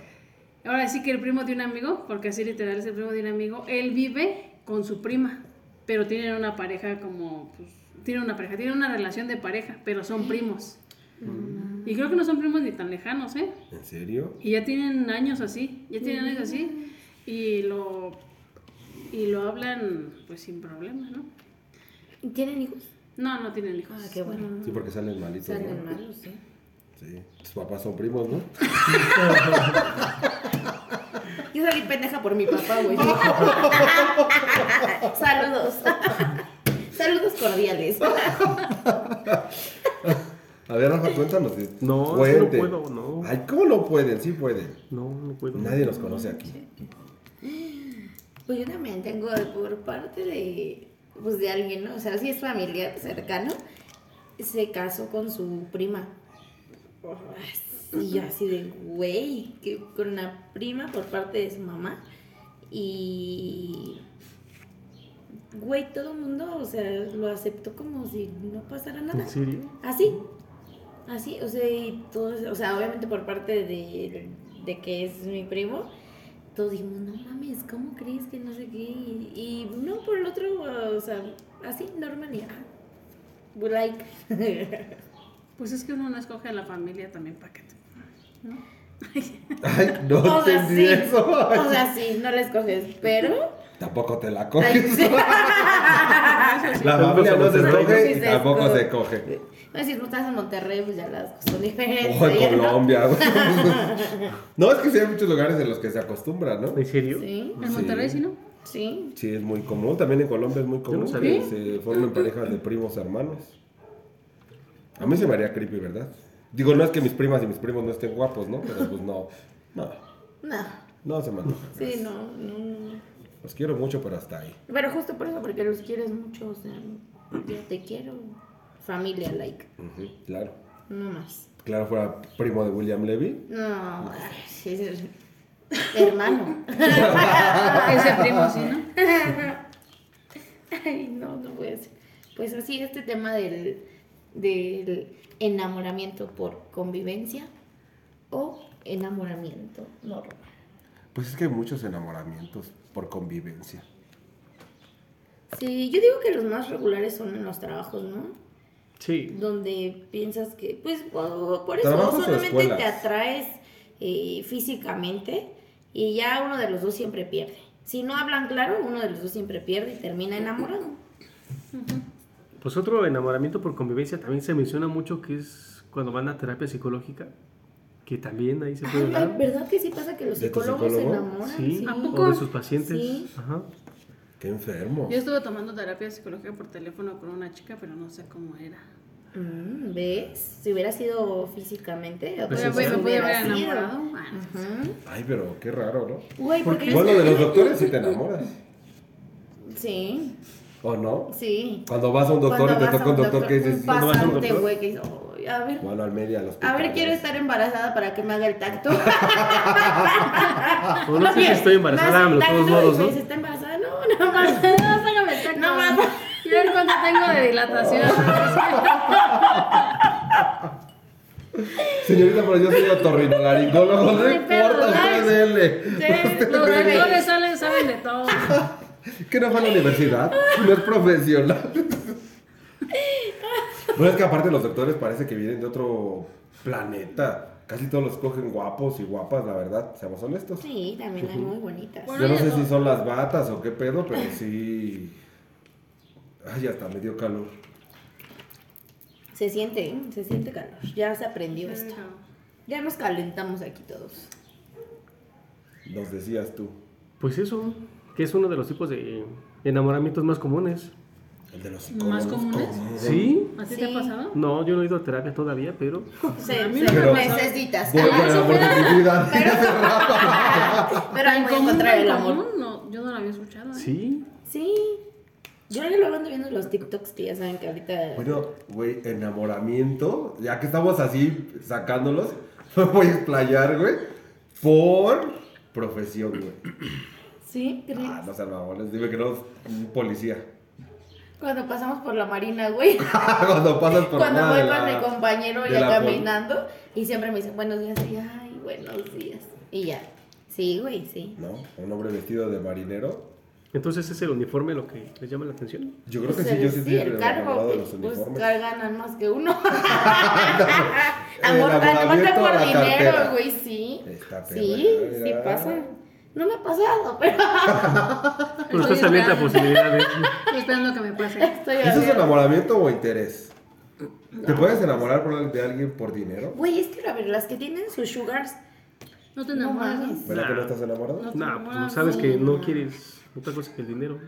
Ahora sí que el primo de un amigo, porque así literal es el primo de un amigo, él vive con su prima, pero tienen una pareja como, pues, tienen una pareja, tienen una relación de pareja, pero son primos. Y creo que no son primos ni tan lejanos, ¿eh? ¿En serio? Y ya tienen años así, ya tienen años así, y lo, y lo hablan pues sin problema, ¿no? ¿Tienen hijos? No, no tienen hijos. Ah, qué bueno. Sí, porque salen malitos. Salen ¿no? malos, sí. Sí. Tus papás son primos, ¿no? Yo salí pendeja por mi papá, güey. Saludos. Saludos cordiales. A ver, Rafa, cuéntanos. No, no puedo, no. Ay, ¿cómo no pueden? Sí pueden. No, no puedo. Nadie nos conoce aquí. Pues yo también tengo por parte de, pues de alguien, ¿no? O sea, si es familiar cercano, se casó con su prima. Y yo así de, güey, que con una prima por parte de su mamá. Y, güey, todo el mundo, o sea, lo aceptó como si no pasara nada. ¿En serio? Así, así, o sea, y todos, o sea, obviamente por parte de, de que es mi primo, todos dijimos, no mames, ¿cómo crees que no sé qué? Y, y no, por el otro, o sea, así, normal, y, ah, like. Pues es que uno no escoge a la familia también para que te... ¿no? Ay, no o sea, sí, eso. o sea, sí, no les coges, pero... Tampoco te la coges. sí. La familia no se escoge y tampoco se coge. No, si no estás en Monterrey, pues ya las cosas son diferentes. Ojo en. Colombia. No, es que sí hay muchos lugares en los que se acostumbra, ¿no? ¿En serio? Sí, En Monterrey, ¿sí no? sí. Sí, es muy común. También en Colombia es muy común no que se formen parejas de primos hermanos. A mí se me haría creepy, ¿verdad? Digo, no es que mis primas y mis primos no estén guapos, ¿no? Pero pues no. No, No, no se me antoja. sí, no, no, no. Los quiero mucho, pero hasta ahí. Pero justo por eso, porque los quieres mucho, o sea, yo te quiero. Familia, like, claro. no más. Claro, fuera primo de William Levy. No, sí, es hermano. Ese primo, sí, ¿no? Ay, no, no puede ser. Pues así, este tema del, del enamoramiento por convivencia o enamoramiento normal. Pues es que hay muchos enamoramientos por convivencia. Sí, yo digo que los más regulares son en los trabajos, ¿no? Sí. donde piensas que, pues, por, por eso ¿Trabajos o solamente te atraes eh, físicamente y ya uno de los dos siempre pierde. Si no hablan claro, uno de los dos siempre pierde y termina enamorado. Pues otro enamoramiento por convivencia también se menciona mucho que es cuando van a terapia psicológica, que también ahí se puede Ay, hablar. ¿Verdad que sí pasa que los ¿De tu psicólogos se enamoran? Sí, ¿A o poco? de sus pacientes. Sí. Ajá. Qué enfermo. Yo estuve tomando terapia psicológica por teléfono con una chica, pero no sé cómo era. Mm, ¿Ves? Si hubiera sido físicamente, Pues me, sí, me, sí. haber enamorado. Ah, Ujú. Ay, pero qué raro, ¿no? Güey, porque yo Bueno, de los doctores sí te enamoras. Sí, ¿O no? sí. Cuando vas a un doctor Cuando y te toca un doctor que dices, un "No vas a un doctor". güey, que dice, "Ay, a ver, Bueno, al media, hospital. a ver, quiero estar embarazada para que me haga el tacto. O no sé si estoy embarazada, de todos modos, ¿no? dice, ¿está embarazada? No, nada más. No, sácame el tacto. No más. Y ver cuánto tengo de dilatación. Señorita, pero yo soy otorrinolaringólogo, no importa, usted dele. Sí, Los doctores salen, saben de todo. ¿Que no fue a la universidad? No es profesional. Bueno, es que aparte los doctores parece que vienen de otro planeta. Casi todos los cogen guapos y guapas, la verdad, seamos honestos. Sí, también hay muy bonitas. Bueno, Yo no sé si son las batas o qué pedo, pero sí. Ay, hasta me dio calor. Se siente, ¿eh? se siente calor. Ya se aprendió esto. Ya nos calentamos aquí todos. Nos decías tú. Pues eso, que es uno de los tipos de enamoramientos más comunes. El de los ¿Más comunes? ¿Sí? ¿A ti te ha Sí. pasado? No, yo no he ido a terapia todavía, pero Se, A mí me pasó. necesitas. Voy por el eso amor de fuera- mi vida. Pero ahí ¿En voy a encontrar en el amor. común? No, yo no lo había escuchado. ¿eh? sí. Sí. Yo luego ando viendo los TikToks que ya saben que ahorita. Bueno, güey, enamoramiento, ya que estamos así sacándolos, me voy a explayar, güey, por profesión, güey. Sí, ¿crees? Ah, no sean mamones, dime que no es un policía. Cuando pasamos por la marina, güey. Cuando pasas por Cuando voy de con mi compañero de ya la pol- caminando y siempre me dicen buenos días y ay, buenos días. Y ya. Sí, güey, sí. ¿No? Un hombre vestido de marinero. Entonces es el uniforme lo que les llama la atención. Yo creo que sí, yo sí el- estoy el cargo, de pues, los pues uniformes. ganan más que uno. Amor, además por a la dinero, cartera. güey, sí. Está Sí, perra, sí mira. pasa. No me ha pasado, pero Pero estás abierta a esperando. posibilidades. Estoy esperando que me pase. estoy ¿Eso es enamoramiento o interés? ¿Te puedes enamorar por- de alguien por dinero? Güey, es que a ver, las que tienen sus sugars, No te no enamoras. mames. ¿Verdad que no estás enamorado? No No, pues no sabes que no quieres otra cosa que el dinero.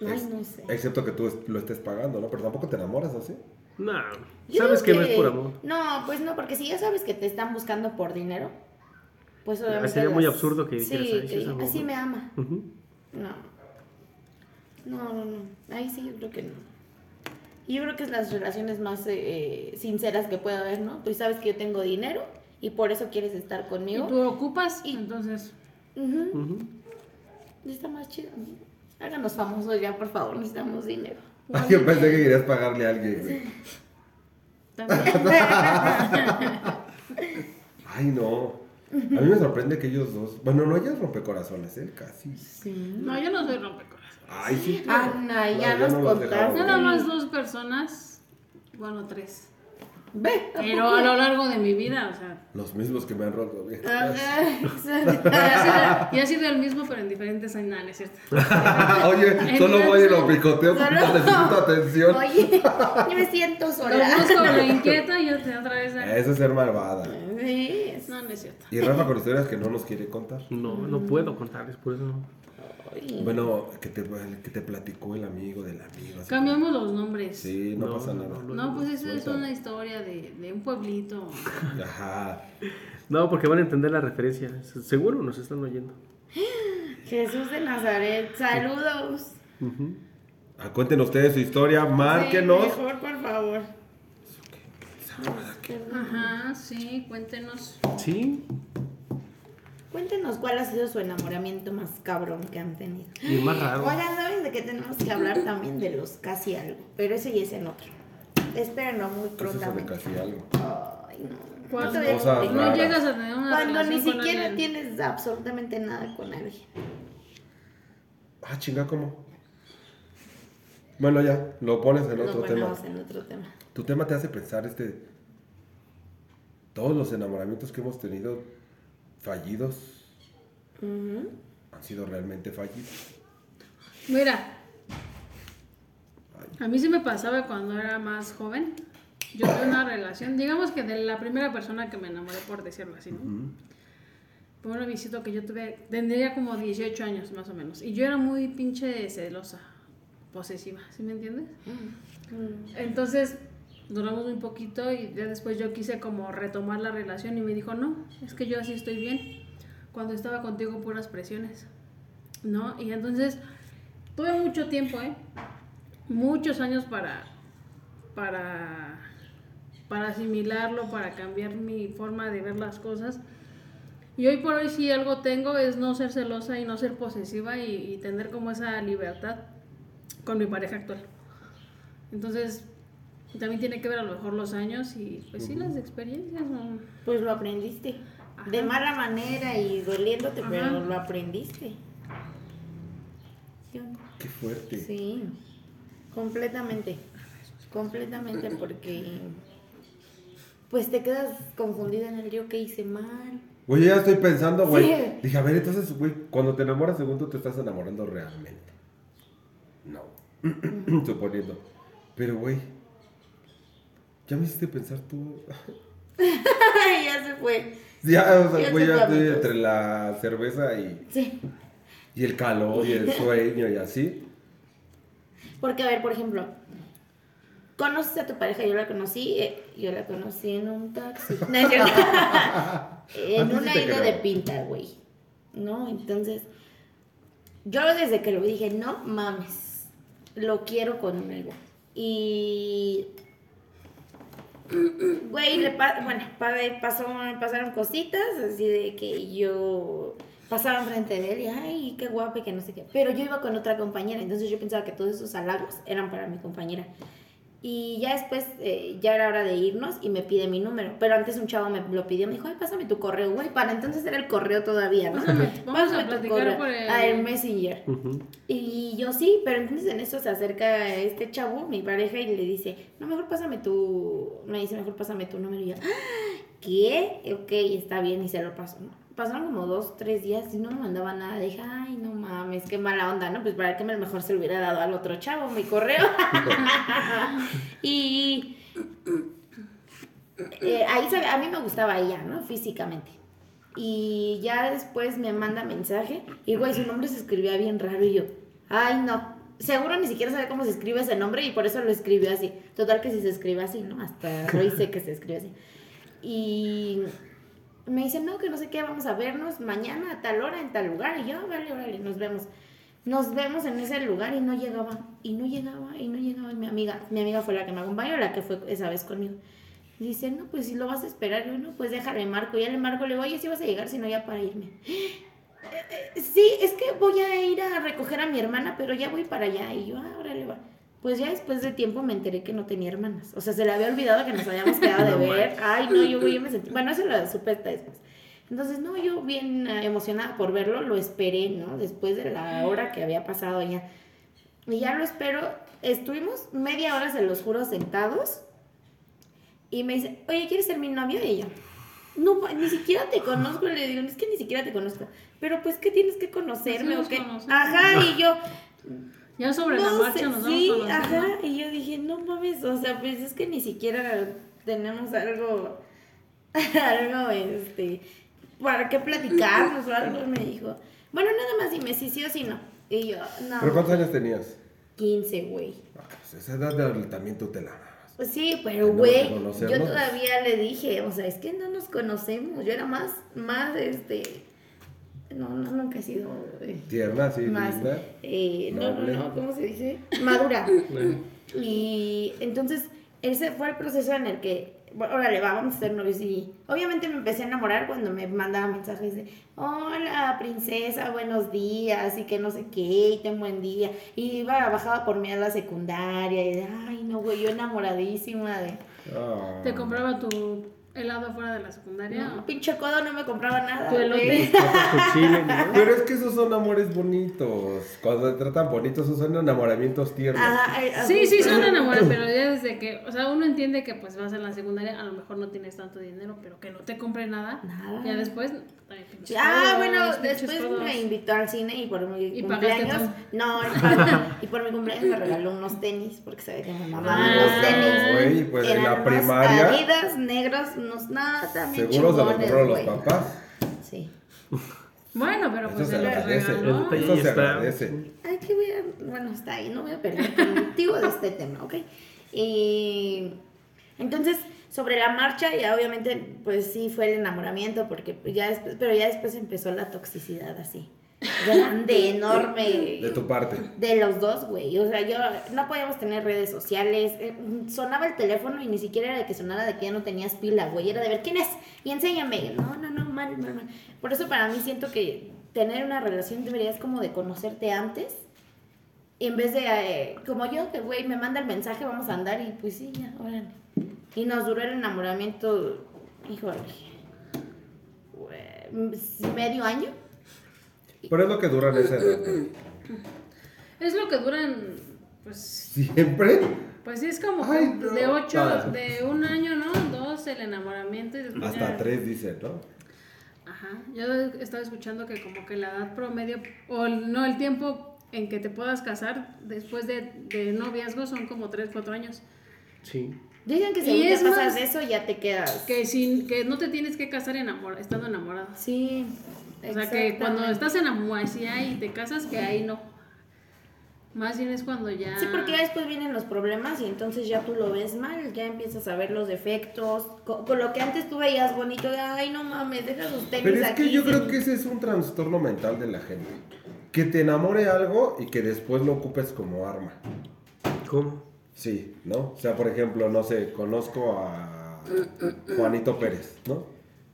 Ay, no sé. Excepto que tú est- lo estés pagando, ¿no? Pero tampoco te enamoras, ¿o sí? No, sabes que digo no es por amor. No, pues no, porque si ya sabes que te están buscando por dinero, pues obviamente. sería muy absurdo que Sí, así ¿no? me ama. No. No, no, no. Ahí sí yo creo que no. Y yo creo que es las relaciones más eh, eh, sinceras que puede haber, ¿no? Tú sabes que yo tengo dinero y por eso quieres estar Y conmigo. tú ocupas, Y- entonces. Ujú. Está más chido. Háganos famosos ya, por favor, necesitamos dinero. Ay, yo pensé que querías pagarle a alguien, güey. También. Ay, no. A mí me sorprende que ellos dos. Bueno, no, ella es rompecorazones, él casi. Sí. No, yo no soy rompecorazón. Ay, sí. tú. Ana, ya No, nos no lo contaste. Nada más dos personas. Bueno, tres. Ve. ¿a Pero a lo largo de mi vida, o sea. Los mismos que me han roto, güey. Ajá, Y ha sido, y ha sido el mismo, pero en diferentes años, no, no cierto. Oye, solo voy y lo picoteo porque Solo- necesito atención. Oye, yo me siento Lo sola. busco, lo inquieto y otra otra vez. Eso es ser malvada. Sí, es- No, no es cierto. Y Rafa con historias que no nos quiere contar. No, no puedo contarles, por eso no. Ay. Bueno, que te, que te platicó el amigo del amigo. Cambiamos los nombres. Sí, no, No, pasa no, nada. no, No, pues esa es una historia de, de un pueblito. Ajá. No, porque van a entender la referencia. Seguro nos están oyendo. Jesús de Nazaret, saludos. Ujú. Ah, cuenten ustedes su historia, márquenos. Sí, mejor, por favor. Ajá, sí, cuéntenos. Sí, Cuéntenos cuál ha sido su enamoramiento más cabrón que han tenido. y más raro. Oigan, ¿saben de qué tenemos que hablar también? De los casi algo. Pero eso ya es en otro. Espérenlo muy ¿Qué es eso de prontamente. casi algo? Ay, no. Te Cosas llegas a tener una Cuando ni con siquiera alguien. tienes absolutamente nada con alguien. Ah, chinga, ¿cómo? Bueno, ya, lo pones en Lo otro tema. ponemos en otro tema. Tu tema te hace pensar este. Todos los enamoramientos que hemos tenido fallidos han sido realmente fallidos. Mira, a mí sí me pasaba cuando era más joven. Yo tuve una relación, digamos que de la primera persona que me enamoré, por decirlo así, ¿no? Fue un visito que yo tuve, tendría como 18 años más o menos. Y yo era muy pinche celosa, posesiva, ¿sí me entiendes? Entonces duramos muy poquito y ya después yo quise como retomar la relación y me dijo, no, es que yo así estoy bien. Cuando estaba contigo puras presiones, ¿no? Y entonces tuve mucho tiempo, ¿eh? Muchos años para, para, para asimilarlo, para cambiar mi forma de ver las cosas. Y hoy por hoy si algo tengo es no ser celosa y no ser posesiva y, y tener como esa libertad con mi pareja actual. Entonces, también tiene que ver a lo mejor los años y pues sí las experiencias. ¿no? Pues lo aprendiste. De mala manera y doliéndote, Ajá. pero lo aprendiste. Qué fuerte. Sí, completamente. Completamente porque pues te quedas confundida en el yo que hice mal. Güey, ya estoy pensando, güey. Sí. Dije, a ver, entonces, güey, cuando te enamoras, según tú te estás enamorando realmente. No. Suponiendo. Pero, güey, ya me hiciste pensar tú. ya se fue. ya, o sea, Ya güey, te ya estoy amigos. entre la cerveza y, Sí. y el calor y el sueño y así. Porque, a ver, por ejemplo, conoces a tu pareja, yo la conocí, eh, yo la conocí en un taxi. No, en una ida creo. de pinta, güey. ¿No? Entonces, yo desde que lo vi dije, no mames, lo quiero conmigo. Y. Güey, bueno, pa- pasó, pasaron cositas, así de que yo pasaba enfrente de él y, ay, qué guapo y que no sé qué. Pero yo iba con otra compañera, entonces yo pensaba que todos esos halagos eran para mi compañera. Y ya después, eh, ya era hora de irnos y me pide mi número. Pero antes un chavo me lo pidió, me dijo, ay, pásame tu correo, güey. Para entonces era el correo todavía, ¿no? Pásame, vamos a tu platicar correo. por el- Ah, el Messenger. Y yo sí, pero entonces en eso se acerca este chavo, mi pareja, y le dice, no, mejor pásame tu, me dice, mejor pásame tu número. Y yo, "Ah, ¿qué? Ok, está bien, y se lo paso. ¿no? Pasaron como dos, tres días y no me mandaba nada. Dije, ay, no mames, qué mala onda, ¿no? Pues para que mejor se lo hubiera dado al otro chavo mi correo. y eh, ahí a mí me gustaba ella, ¿no? Físicamente. Y ya después me manda mensaje y, güey, su nombre se escribía bien raro y yo, ay, no. Seguro ni siquiera sabe cómo se escribe ese nombre y por eso lo escribió así. Total que si se escribe así, ¿no? Hasta hoy sé que se escribe así. Y me dice, no, que no sé qué, vamos a vernos mañana a tal hora en tal lugar. Y yo, "Ah, vale, vale, nos vemos. Nos vemos en ese lugar y no llegaba, y no llegaba, y no llegaba. Y mi amiga, mi amiga fue la que me acompañó, la que fue esa vez conmigo. Dice, no, pues si lo vas a esperar, yo no, pues déjale marco. Ya le marco, le digo, oye, si vas a llegar, si no, ya para irme. "Eh, eh, Sí, es que voy a ir a recoger a mi hermana, pero ya voy para allá. Y yo, ah, órale, va. Pues ya después de tiempo me enteré que no tenía hermanas. O sea, se le había olvidado que nos habíamos quedado de ver. Ay, no, yo, yo me sentí. Bueno, eso lo supe hasta después. Entonces, no, yo bien eh, emocionada por verlo, lo esperé, ¿no? Después de la hora que había pasado ya. Y ya lo espero. Estuvimos media hora, se los juro, sentados. Y me dice, oye, ¿quieres ser mi novio? Y yo, no, ni siquiera te conozco. Le digo, es que ni siquiera te conozco. Pero pues que tienes que conocerme Sí o qué. Ajá, y yo, Ya sobre la marcha sé, nos sí, vamos ajá. Y yo dije, no mames, o sea, pues es que ni siquiera tenemos algo, algo, este, para qué platicarnos o algo, me dijo. Bueno, nada más dime si sí o si no. Y yo, no. ¿Pero cuántos años tenías? 15, güey. Ah, pues esa edad de- también tú te la. Pues sí, pero güey, yo todavía le dije, o sea, es que no nos conocemos. Yo era más, más, este, no, no, nunca he sido eh, Tierna, sí, más, linda. eh, no, no, no, ¿cómo se dice? Madura. Y entonces, ese fue el proceso en el que, bueno, órale, va, vamos a ser novios. Y obviamente me empecé a enamorar cuando me mandaba mensajes de, hola, princesa, buenos días, y que no sé qué, y ten buen día. Y iba, bajaba por mí a la secundaria, y de, ay, no, güey, yo enamoradísima de... Ah. Te compraba tu helado fuera de la secundaria. No, pinche codo no me compraba nada. Tu elote. Pero es que esos son amores bonitos. Cuando te tratan bonitos, esos son enamoramientos tiernos. Ajá, Sí, sí, son enamorados, pero ya desde que, o sea, uno entiende que pues vas a la secundaria, a lo mejor no tienes tanto dinero, pero que no te compre nada. Nada. Ya después, Ah, codos, bueno, después codos. me invitó al cine y por mi ¿Y pagaste cumpleaños. No, y por mi cumpleaños me regaló unos tenis porque sabía que me mamaban Ah, los tenis. güey, pues en la primaria- Adidas negros, unos nada, también Seguro se los chingones, compraron los papás. Sí. Bueno, pero pues se regaló. Eso Ahí se agradece. Ay, que voy a, bueno, está ahí, no voy a pelear contigo de este tema, ¿ok? Y entonces, sobre la marcha, ya obviamente, pues sí fue el enamoramiento, porque ya después, pero ya después empezó la toxicidad así, grande, enorme. De tu parte. De los dos, güey. O sea, yo no podíamos tener redes sociales. eh, Sonaba el teléfono y ni siquiera era de que sonara de que ya no tenías pila, güey. Era de ver quién es y enséñame. No, no, no, mal, mal, mal. Por eso para mí siento que tener una relación deberías como de conocerte antes. En vez de, eh, como yo, que güey, me manda el mensaje, vamos a andar y pues sí, ya, órale. Y nos duró el enamoramiento, híjole, medio año. Pero es lo que duran esa edad. Es lo que duran, pues, Siempre. pues sí, es como Ay, no. de ocho, Ah. de un año, ¿no? Dos, el enamoramiento y después Hasta ya- tres dicen, ¿no? Ajá, yo he estado escuchando que como que la edad promedio, o el- no, el tiempo en que te puedas casar después de, de noviazgo son como 3, 4 años. Sí. Dicen que Y si es te pasas más- de eso ya te quedas. Que, sin, que no te tienes que casar enamor, estando enamorado. Sí. O sea, que cuando estás enamorado y te casas, que ahí no. Más bien es cuando ya... Sí, porque ya después vienen los problemas y entonces ya tú lo ves mal, ya empiezas a ver los defectos. co- Con, lo que antes tú veías bonito, de, ay, no mames, deja sus tenis Pero es aquí. que yo sin-". creo que ese es un trastorno mental de la gente. Que te enamore algo y que después lo ocupes como arma. ¿Cómo? Sí, ¿no? O sea, por ejemplo, no sé, conozco a Juanito Pérez, ¿no?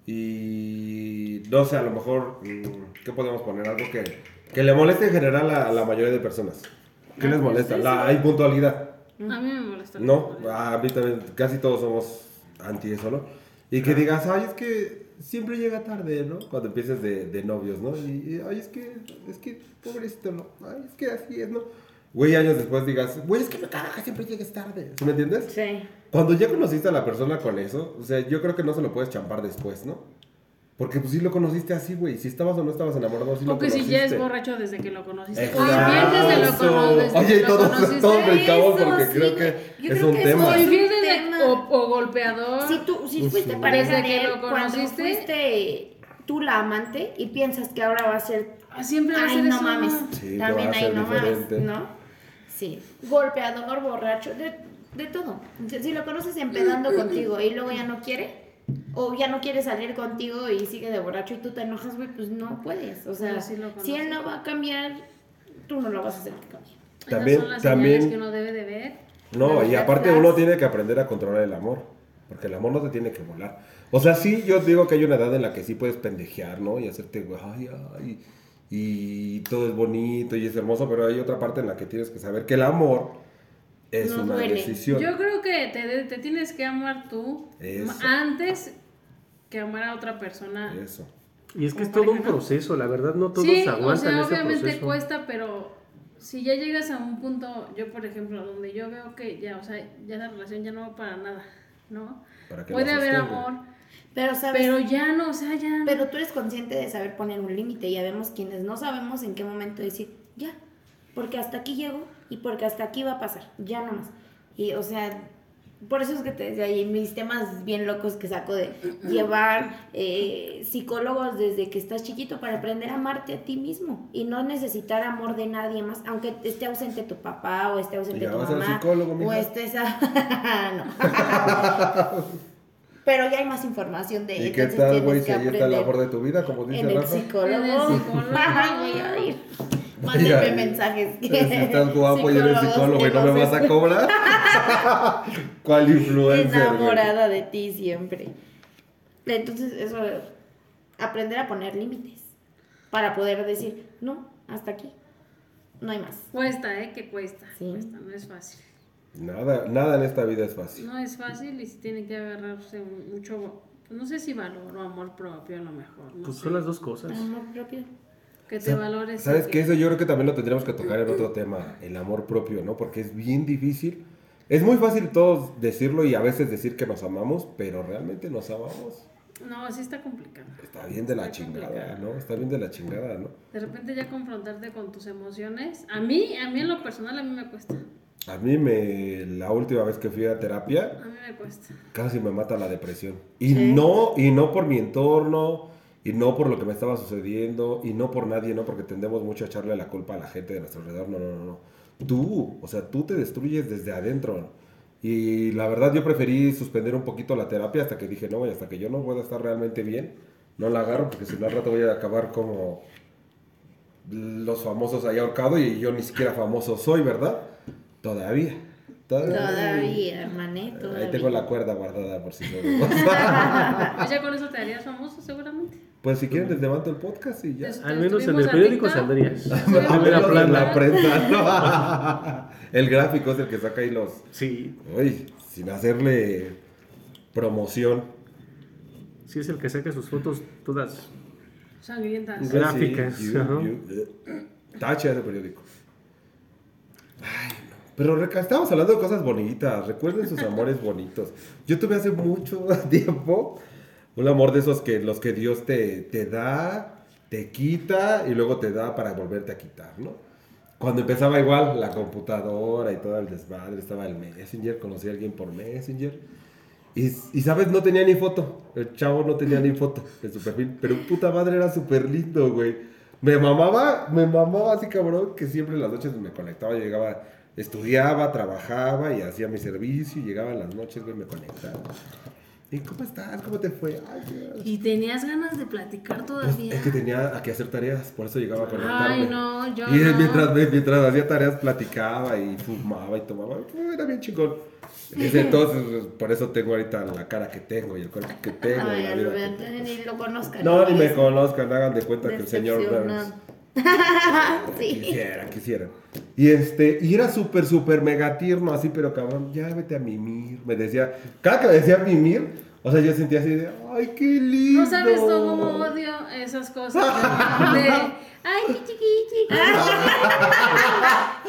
Y no sé, a lo mejor, mm, ¿qué podemos poner? Algo que, que le moleste en general a, a la mayoría de personas. ¿Qué Ah, les pues molesta? La sí. impuntualidad. A mí me molesta. No, a mí también, casi todos somos anti eso, ¿no? Y que digas, ay, es que siempre llega tarde, ¿no? Cuando empieces de, de novios, ¿no? Y, y, ay, es que, es que, pobrecito, ¿no? Ay, es que así es, ¿no? Güey, años después digas, güey, es que me caga que siempre llegues tarde. ¿Sí me entiendes? Sí. Cuando ya conociste a la persona con eso, o sea, yo creo que no se lo puedes champar después, ¿no? Porque pues sí lo conociste así, güey. Si estabas o no estabas enamorado, sí lo Porque conociste. si ya es borracho desde que lo conociste. Exacto. O infiel desde lo cono- desde Oye, y lo todos, conociste. todos brincamos porque sí, creo que Yo es creo un que tema. Un infiel desde, o, o golpeador. Si tú si fuiste Ujú. pareja de que él, cuando conociste. fuiste tú la amante y piensas que ahora va a ser Ah, Siempre va a Ay, ser no eso. mames. Sí, También ahí no diferente. mames, ¿no? Sí. Golpeador, borracho, de, de todo. Si lo conoces empedando contigo y luego ya no quiere, o ya no quiere salir contigo y sigue de borracho y tú te enojas, güey, pues no puedes. O sea, sí si él no va a cambiar, tú no lo vas a hacer que cambie. También- son las también- que uno debe de ver. No, y aparte uno tiene que aprender a controlar el amor. Porque el amor no te tiene que volar. O sea, sí, yo digo que hay una edad en la que sí puedes pendejear, ¿no? Y hacerte, güey, ay, ay. Y todo es bonito y es hermoso, pero hay otra parte en la que tienes que saber que el amor es No una duele. decisión. Yo creo que te, te tienes que amar tú Eso. antes que amar a otra persona. Eso. Y es que es todo un proceso, la verdad no todos sí, o aguantan sea, ese obviamente proceso. cuesta, pero si ya llegas a un punto, yo por ejemplo, donde yo veo que ya, o sea, ya la relación ya no va para nada, ¿no? Para que Puede haber amor, Pero, ¿sabes? pero ya no, o sea, ya. Pero tú eres consciente de saber poner un límite. Ya vemos quienes no sabemos en qué momento decir, ya, porque hasta aquí llego y porque hasta aquí va a pasar, ya no más. Y, o sea, por eso es que te decía, y mis temas bien locos que saco de llevar eh, psicólogos desde que estás chiquito para aprender a amarte a ti mismo y no necesitar amor de nadie más, aunque esté ausente tu papá o esté ausente Ya tu vas mamá psicólogo, o estés a... no. Pero ya hay más información de ¿Y qué tal, güey? que Si ahí está el aprender amor de tu vida, como dice en el Rafa. psicólogo. En el psicólogo. Voy a ir. Mándenme mensajes. Si estás guapo y eres psicólogo y que no me vas a cobrar. ¿Cuál influencer? güey? Enamorada de ti siempre. Entonces, eso, aprender a poner límites para poder decir, no, hasta aquí. No hay más. Cuesta, ¿eh? Que cuesta. Sí. Cuesta, no es fácil. Nada, nada en esta vida es fácil. No es fácil y tiene que agarrarse mucho, no sé si valor o amor propio a lo mejor. No Pues sé. son las dos cosas. Amor propio. Que te valores. y ¿Sabes que- qué? Eso yo creo que también lo tendríamos que tocar en otro tema, el amor propio, ¿no? Porque es bien difícil. Es muy fácil todos decirlo y a veces decir que nos amamos, pero realmente nos amamos. No, sí está complicado. Está bien de la Está chingada, complicado. ¿no? Está bien de la chingada, ¿no? De repente ya confrontarte con tus emociones. A mí, a mí en lo personal, a mí me cuesta. A mí me, la última vez que fui a terapia, A mí me cuesta. casi me mata la depresión. Y Sí. no, y no por mi entorno, y no por lo que me estaba sucediendo, y no por nadie, no porque tendemos mucho a echarle la culpa a la gente de nuestro alrededor, no, no, no, no. Tú, o sea, tú te destruyes desde adentro. Y la verdad yo preferí suspender un poquito la terapia hasta que dije, no, hasta que yo no pueda estar realmente bien, no la agarro porque si no al rato voy a acabar como los famosos ahí ahorcado y yo ni siquiera famoso soy, ¿verdad? Todavía. Todavía, hermané, Ahí todavía. tengo la cuerda guardada por si no. Pues ya con eso te harías famoso, seguramente. Pues si quieren les levanto el podcast y ya. Te- Al menos en el periódico saldrías. A en la prensa, ¿no? El gráfico es el que saca ahí los. Sí, Uy, sin hacerle promoción. sí es el que saca sus fotos todas. Sangrientas. Gráficas, Sí, you- you- tache ese periódico. Pero estábamos hablando de cosas bonitas, recuerden sus amores bonitos. Yo tuve hace mucho tiempo un amor de esos que los que Dios te, te da, te quita y luego te da para volverte a quitar, ¿no? Cuando empezaba igual la computadora y todo el desmadre, estaba el Messenger, conocí a alguien por Messenger. Y, y, sabes, no tenía ni foto. El chavo no tenía ni foto en su perfil. Pero puta madre era súper lindo, güey. Me mamaba, me mamaba así cabrón que siempre en las noches me conectaba. Yo llegaba, estudiaba, trabajaba y hacía mi servicio. Y llegaba en las noches, güey, me conectaba. ¿Y cómo estás? ¿Cómo te fue? Ay, Dios. Y tenías ganas de platicar Pues, todavía. es que tenía que hacer tareas, por eso llegaba a conectarme. Ay, no, yo Y no. mientras, mientras hacía tareas platicaba y fumaba y tomaba. Era bien chingón. Desde entonces, por eso tengo ahorita la cara que tengo y el cuerpo que tengo. y Ay, la a vida Rubén, que ni lo conozcan. No, ni me conozcan, hagan de cuenta que el señor. sí. Quisiera, quisiera. Y este, y era súper, súper mega tierno, así, pero cabrón, ya vete a mimir. Me decía, cada que me decía mimir, o sea, yo sentía así de, ay, qué lindo. No sabes cómo odio esas cosas de, de, ay, qué chiqui, chiqui.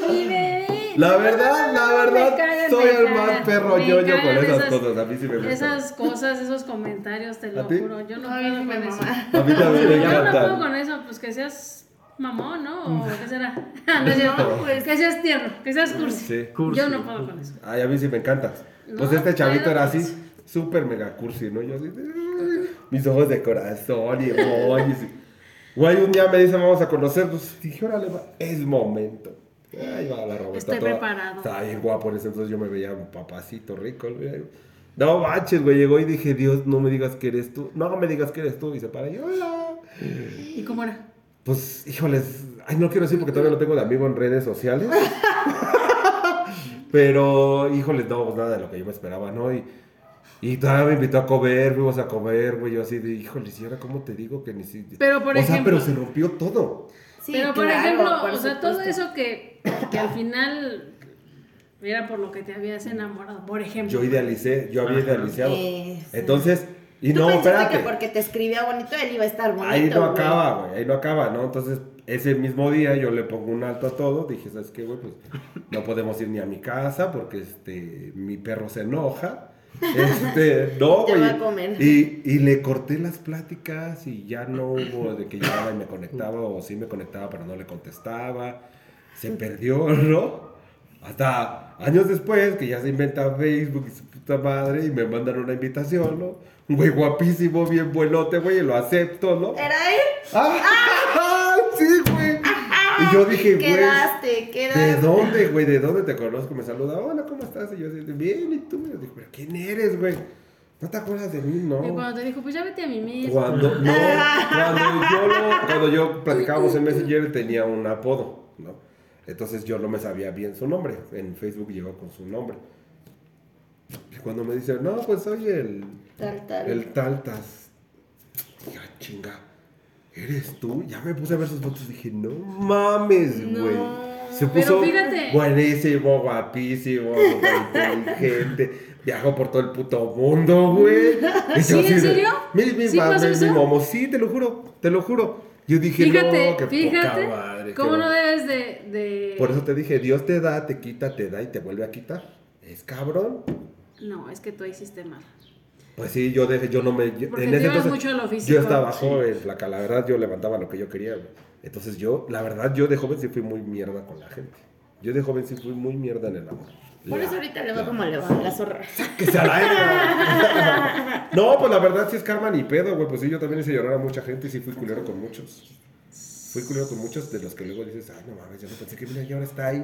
Mi bebé. La verdad, la Me verdad, cagan, soy el más perro me ñoño con cagan esas cosas, a mí sí me gusta. Esas cosas, esos comentarios, te lo juro. Yo no puedo con eso. A mí también me Yo no puedo encanta. con eso, pues que seas mamón, ¿no? ¿O qué será? No, cierto. No, pues. Que seas tierno, que seas cursi. Sí. Cursi. Yo no puedo con eso. Ay, a mí sí me encanta. Pues No, este chavito era así, súper mega cursi, ¿no? Yo así, mis ojos de corazón y emojis. Güey, un día me dice, vamos a conocernos. Dije, órale, va, es momento. Ahí va la Roberta. Estoy toda- preparado. Estaba bien guapo en ese entonces, yo me veía un papacito rico. güey. No manches, güey, llegó y dije, Dios, no me digas que eres tú. No me digas que eres tú. Y se para y, hola. ¿Y cómo era? Pues, híjoles, ay, no quiero decir porque todavía no tengo de amigo en redes sociales. Pero, híjoles, no, pues nada de lo que yo me esperaba, ¿no? Y, y todavía me invitó a comer, fuimos a comer, güey, yo así de, híjoles, ¿y ahora cómo te digo que ni si... Pero, por o sea, pero se rompió todo. Sí, Pero por claro, ejemplo, por o sea, todo eso que, que al final era por lo que te habías enamorado, por ejemplo. Yo idealicé, yo había Ajá. idealizado. Eso. Entonces, y Tú no, espérate. que porque te escribía bonito él iba a estar bonito. Ahí no güey. acaba, güey, ahí no acaba, ¿no? Entonces, ese mismo día yo le pongo un alto a todo, dije, ¿sabes qué, güey? Pues no podemos ir ni a mi casa porque, este, mi perro se enoja. Este, no, güey. Y, y le corté las pláticas y ya no hubo de que llegaba y me conectaba o sí me conectaba pero no le contestaba. Se perdió, ¿no? Hasta años después que ya se inventa Facebook y su puta madre y me mandan una invitación, ¿no? Güey guapísimo, bien buenote, güey, y lo acepto, ¿no? ¿Era él? ¡Ah! Sí, güey. Y yo dije, güey. Quedaste, quedaste. ¿De dónde, güey? ¿De dónde te conozco? Me saluda, hola, ¿cómo estás? Y yo así, bien, ¿y tú? Y yo dije, ¿pero quién eres, güey? ¿No te acuerdas de mí? No. Y cuando te dijo, pues ya vete a mi mes. Cuando, no, cuando yo, lo- cuando yo platicábamos en Messenger tenía un apodo, ¿no? Entonces yo no me sabía bien su nombre. En Facebook llegó con su nombre. Y cuando me dice, no, pues soy el, Tal, tal. el Taltas. Ya, chinga. ¿Eres tú? Ya me puse a ver sus fotos y dije, no mames, No. güey. Se puso buenísimo, guapísimo, inteligente. Viajó por todo el puto mundo, güey. ¿Sí, en serio? Mi, mi, ¿Sí ma- pasó mi- momo, sí, te lo juro, te lo juro. Yo dije, Fíjate, no, qué fíjate, poca madre. cómo qué no bueno". debes de, de... Por eso te dije, Dios te da, te quita, te da y te vuelve a quitar. Es cabrón. No, es que tú hiciste mal. Pues sí, yo dejé, yo no me. yo- Porque en ese entonces, mucho a lo físico. Yo estaba joven, flaca. La verdad, yo levantaba lo que yo quería, güey. Entonces yo, la verdad, yo de joven sí fui muy mierda con la gente. Yo de joven sí fui muy mierda en el amor. Por La- eso ahorita le va la- como le va la zorra. Que se aire. no, pues la verdad sí es karma ni pedo, güey. Pues sí, yo también hice llorar a mucha gente y sí fui culero con muchos. Fui culero con muchos de los que luego dices, ay, no mames, yo no pensé que mira, y ahora está ahí.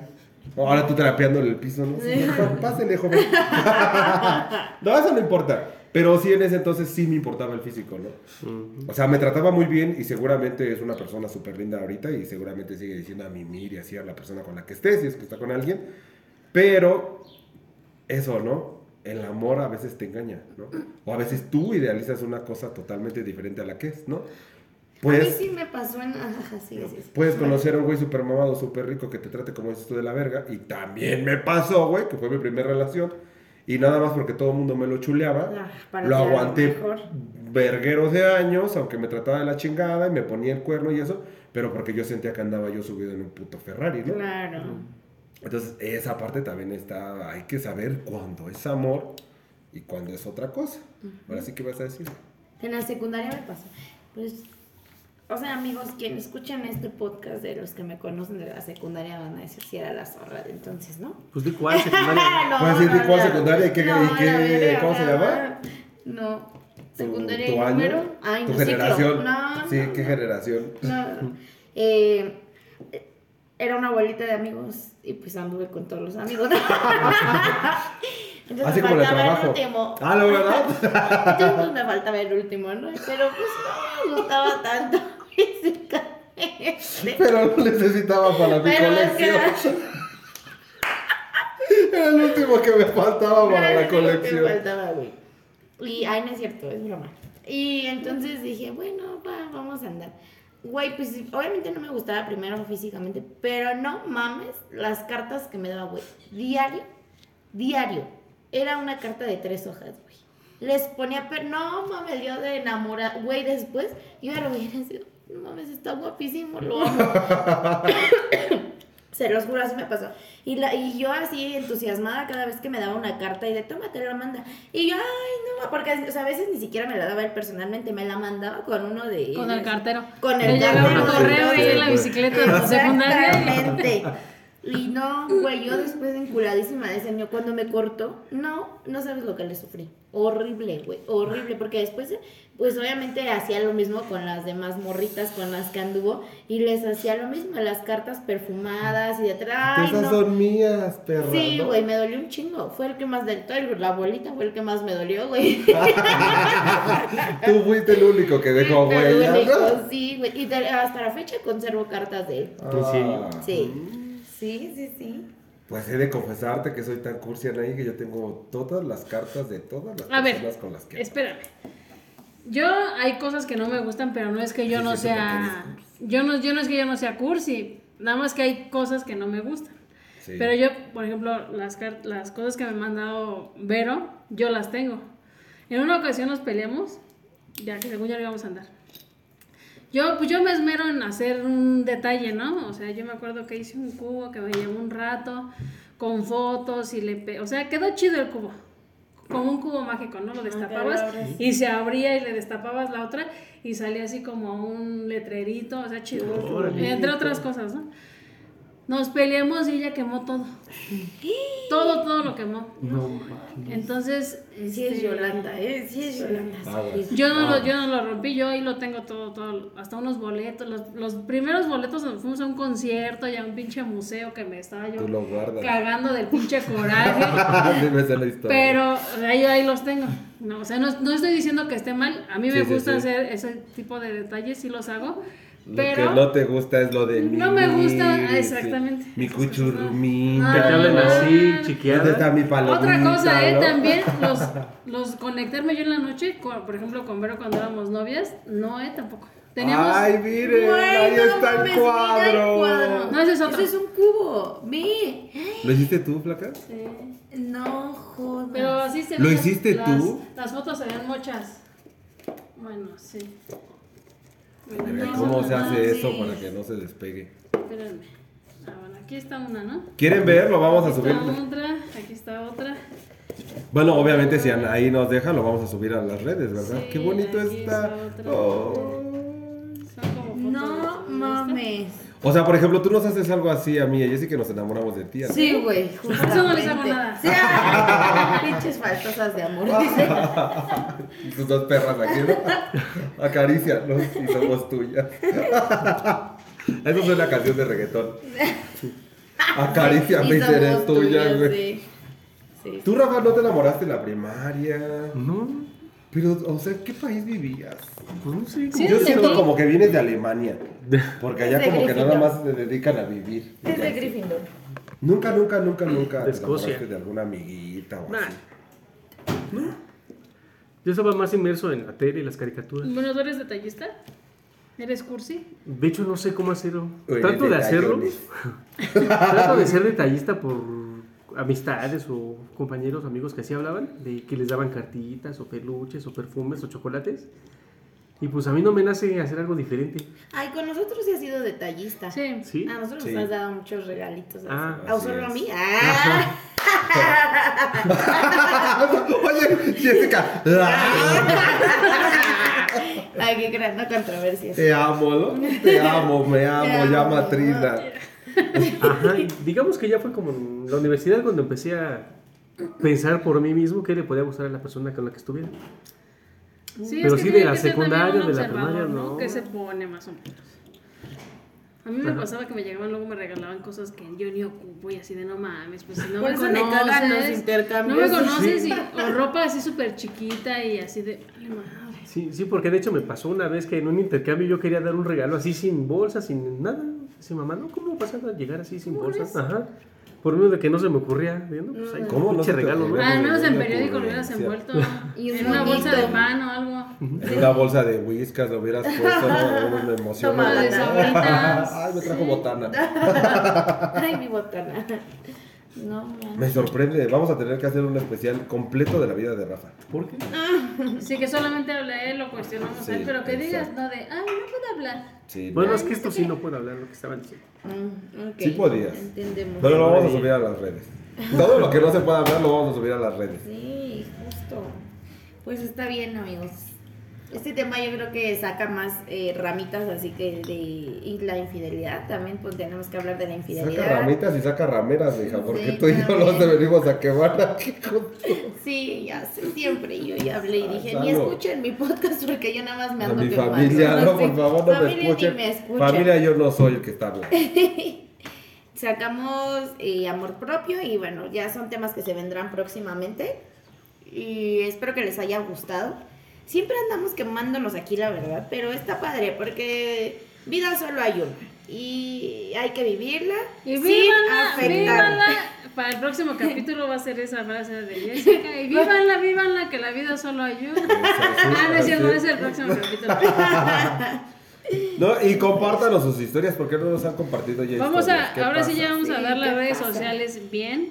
No, ahora tú terapeando en el piso, ¿no? Sí, pásele, joven. no, eso no importa. Pero sí, en ese entonces sí me importaba el físico, ¿no? O sea, me trataba muy bien y seguramente es una persona súper linda ahorita y seguramente sigue diciendo a mimir y así a la persona con la que esté, si es que está con alguien. Pero eso, ¿no? El amor a veces te engaña, ¿no? O a veces tú idealizas una cosa totalmente diferente a la que es, ¿no? a mí Pues sí me pasó en... Ajá, sí, sí, sí. puedes conocer a un güey súper mamado, súper rico que te trate como dices tú de la verga. Y también me pasó, güey, que fue mi primera relación. Y nada más porque todo el mundo me lo chuleaba. Ah, lo aguanté vergueros de años, aunque me trataba de la chingada y me ponía el cuerno y eso. Pero porque yo sentía que andaba yo subido en un puto Ferrari, ¿no? Claro. Entonces, esa parte también está, hay que saber cuándo es amor y cuándo es otra cosa. Ahora sí, ¿qué vas a decir? En la secundaria me pasó. Pues, o sea, amigos, quienes escuchan este podcast de los que me conocen de la secundaria van a decir si era la zorra de entonces, ¿no? Pues de cuál secundaria. no, ¿Puedes decir de no, cuál no. secundaria y qué- No, y qué- la verga, cómo se llama? No. ¿Tu- Secundaria tu y año? número. Ay, ¿Tu no, generación? No, sí, no, ¿qué no. generación? No, eh, era una abuelita de amigos y pues anduve con todos los amigos. Entonces Así me como el faltaba trabajo. último. Ah, ¿no, verdad? Entonces pues, me faltaba el último, ¿no? Pero pues no me gustaba tanto. Pero lo necesitaba para mi Pero que- colección. Era el último que me faltaba para Era la que colección. faltaba. Y, ay, no es cierto, es broma. Y entonces dije, bueno, va, vamos a andar. Güey, pues obviamente no me gustaba primero físicamente, pero no mames las cartas que me daba, güey. Diario, diario. Era una carta de tres hojas, güey. Les ponía, pero no mames, yo de enamorada. Güey, después yo ya lo y decía, no mames, está guapísimo, lo amo. Se los juro, así me pasó. Y, la, y yo así entusiasmada cada vez que me daba una carta y de tómate la manda. Y yo, ay, no, porque o sea, a veces ni siquiera me la daba él personalmente, me la mandaba con uno de Con el cartero. Con el llegaba un cartero, correo ahí en la bicicleta de secundaria. Exactamente. Y no, güey, yo después enculadísima de ese año, cuando me cortó, no, no sabes lo que le sufrí. Horrible, güey, horrible, porque después, pues obviamente hacía lo mismo con las demás morritas con las que anduvo y les hacía lo mismo, las cartas perfumadas y de atrás. Esas no. son mías, perra. Sí, ¿no? güey, me dolió un chingo. Fue el que más del todo, la abuelita fue el que más me dolió, güey. Tú fuiste el único que dejó único, ¿no? Sí, güey. Y hasta la fecha conservo cartas de él. ¿En serio? Ah. Sí. Sí, sí, sí. Pues he de confesarte que soy tan cursi ahí que yo tengo todas las cartas de todas las A ver, personas con las que. espérame. Yo hay cosas que no me gustan, pero no es que yo Sí, no sí, sea. Yo no, yo no es que yo no sea cursi. Nada más que hay cosas que no me gustan. Sí. Pero yo, por ejemplo, las, las cosas que me ha mandado Vero, yo las tengo. En una ocasión nos peleamos, ya que según ya no íbamos a andar. Yo, pues yo me esmero en hacer un detalle, ¿no? O sea, yo me acuerdo que hice un cubo que me llevó un rato, con fotos y le... pe- O sea, quedó chido el cubo. Como un cubo mágico, ¿no? Lo destapabas lo abres. y se abría y le destapabas la otra y salía así como un letrerito, o sea, chido. Entre otras cosas, ¿no? Nos peleamos y ella quemó todo. Todo, todo lo quemó. No. Entonces, Sí es este, Yolanda, ¿eh? Sí es Yolanda. Sí. Yo no, Ah. lo, yo no lo rompí, yo ahí lo tengo todo, todo, hasta unos boletos. Los, los primeros boletos donde fuimos a un concierto y a un pinche museo que me estaba yo lo guardas. cagando del pinche coraje. Pero ahí, ahí los tengo. No, o sea, no, no estoy diciendo que esté mal. A mí me sí, gusta sí. hacer ese tipo de detalles, sí los hago. Lo Pero que no te gusta es lo de No me gusta, mimir, exactamente. Mi cosas, cuchurrumita. Que te hablen Ah. así, ¿Dónde chiqueada. está mi palomita? Otra cosa, ¿eh? no? También los, los conectarme yo en la noche, con- por ejemplo, con Vero cuando éramos novias, no, ¿eh? Tampoco. Teníamos... Ay, miren, Güey, ahí está el cuadro. No, ese es otro. Ese es un cubo. Vi. ¿Lo hiciste tú, flaca? Sí. No jodas. Pero así se ¿Lo hiciste las- tú? Las fotos se ven muchas. Bueno, sí. ¿Cómo se hace eso para que no se despegue? Espérenme. Ah, bueno, aquí está una, ¿no? ¿Quieren ver? Lo vamos a Aquí subir. está otra, aquí está otra. Bueno, obviamente si ahí nos dejan, lo vamos a subir a las redes, ¿verdad? Sí, Qué bonito aquí está. está otra. Oh. Son como fotos No mames. O sea, por ejemplo, tú nos haces algo así a mí y a Jessy que nos enamoramos de ti. ¿no? Sí, güey. Eso no les hago nada. Sí, pinches faltosas de amor. dice. Tus dos perras aquí, ¿no? Acarícianos y somos tuyas. Eso es una canción de reggaetón. Acaríciame y seré tuya, tuyas, güey. sí. Sí. Tú, Rafa, no te enamoraste en la primaria. No, Pero, o sea, ¿qué país vivías? pues no sé. Sí, Yo siento como que vienes de Alemania. Porque allá como que nada más se dedican a vivir. Es de Gryffindor. Nunca, nunca, nunca, nunca De Escocia. de alguna amiguita o Nah. así. Yo estaba más inmerso en la tele y las caricaturas. Bueno, ¿tú eres detallista? ¿Eres cursi? De hecho, no sé cómo hacerlo. Trato de hacerlo. Trato de ser detallista por amistades o compañeros, amigos que así hablaban, de que les daban cartitas o peluches o perfumes o chocolates. Y pues a mí no me nace hacer algo diferente. Ay, con nosotros sí has sido detallista. Sí. ¿Sí? A nosotros Sí. nos has dado muchos regalitos. Ah, ¿O así solo a mí? Ah. Oye, Jessica. Ay, qué gran controversia. Te amo, ¿no? Te amo, me amo, llama. Trina. Ajá, digamos que ya fue como en la universidad cuando empecé a pensar por mí mismo qué le podía gustar a la persona con la que estuviera. Sí, Pero es sí de la secundaria, un de la primaria, ¿no? no. Que se pone más o menos. A mí me Ajá. pasaba que me llegaban, luego me regalaban cosas que yo ni ocupo y así de no mames, pues si no Por me eso conoces. cagan los intercambios. No me conoces y, o ropa así súper chiquita y así de. Vale, madre. Sí, sí, porque de hecho me pasó una vez que en un intercambio yo quería dar un regalo así sin bolsa, sin nada. Así, mamá, no, ¿cómo vas a llegar así sin bolsas? Ajá. Por medio de que no se me ocurría. Viendo, pues ahí, ¿Cómo no se regalo, ¿no? al menos en periódico lo hubieras envuelto. Y en una bolsa de pan o algo. En una bolsa de whiskas lo hubieras puesto, no, me emociono. Toma, de sabritas. Ay, me trajo botana. Ay, mi botana. No, man. Me sorprende, vamos a tener que hacer un especial completo de la vida de Rafa. ¿Por qué? Sí, que solamente habla él, lo cuestionamos Sí, a él, pero que digas, no de, ay, no puedo hablar. Sí, Bueno, no. es que esto sí no puedo hablar lo que estaban diciendo. Mm, Sí podías. Entendemos. Pero lo vamos a subir a las redes. Todo lo que no se pueda hablar lo vamos a subir a las redes. Sí, justo. Pues está bien, amigos. Este tema yo creo que saca más eh, ramitas, así que de la infidelidad. También pues tenemos que hablar de la infidelidad. Saca ramitas y saca rameras, hija, porque Sí, tú y yo nos venimos a quemar aquí con Sí, ya sé, siempre yo ya hablé y dije, ni escuchen mi podcast porque yo nada más me a ando mi quemando. familia, no, por favor, no escuchen. me escuchen. Familia, yo no soy el que está hablando. Sacamos eh, amor propio y bueno, ya son temas que se vendrán próximamente. Y espero que les haya gustado. Siempre andamos quemándonos aquí, la verdad, pero está padre porque vida solo hay una. Y hay que vivirla Y sin vívanla. Para el próximo capítulo va a ser esa frase de Jessica. Y vívanla, vívanla, que la vida solo ayuda. Ah, no es cierto, es el próximo capítulo. No, y compártanos sus historias, porque no nos han compartido ya Vamos a, ahora sí ya vamos a dar las ¿qué redes pasa? sociales bien.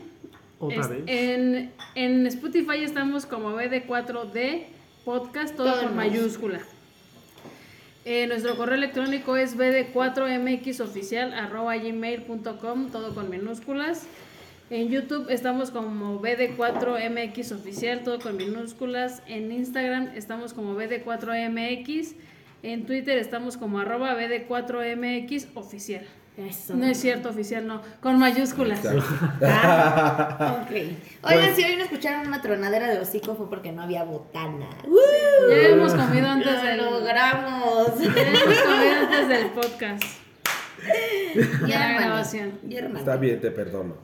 Otra Es- vez. En, en Spotify estamos como BD4D Podcast, todo, Todo con en mayúscula. Eh, nuestro correo electrónico es bd4mxoficial.gmail.com, todo con minúsculas. En YouTube estamos como BD4MXOficial, todo con minúsculas. En Instagram estamos como BD4MX. En Twitter estamos como arroba BD4MXOficial. Eso. No es cierto, oficial, no. Con mayúsculas. Ah, ok. Oigan, Pues- si hoy no escucharon una tronadera de hocico fue porque no había botana. Ya hemos comido antes Lo del, logramos. ya hemos comido antes del podcast. Ya, grabación. Está bien, te perdono.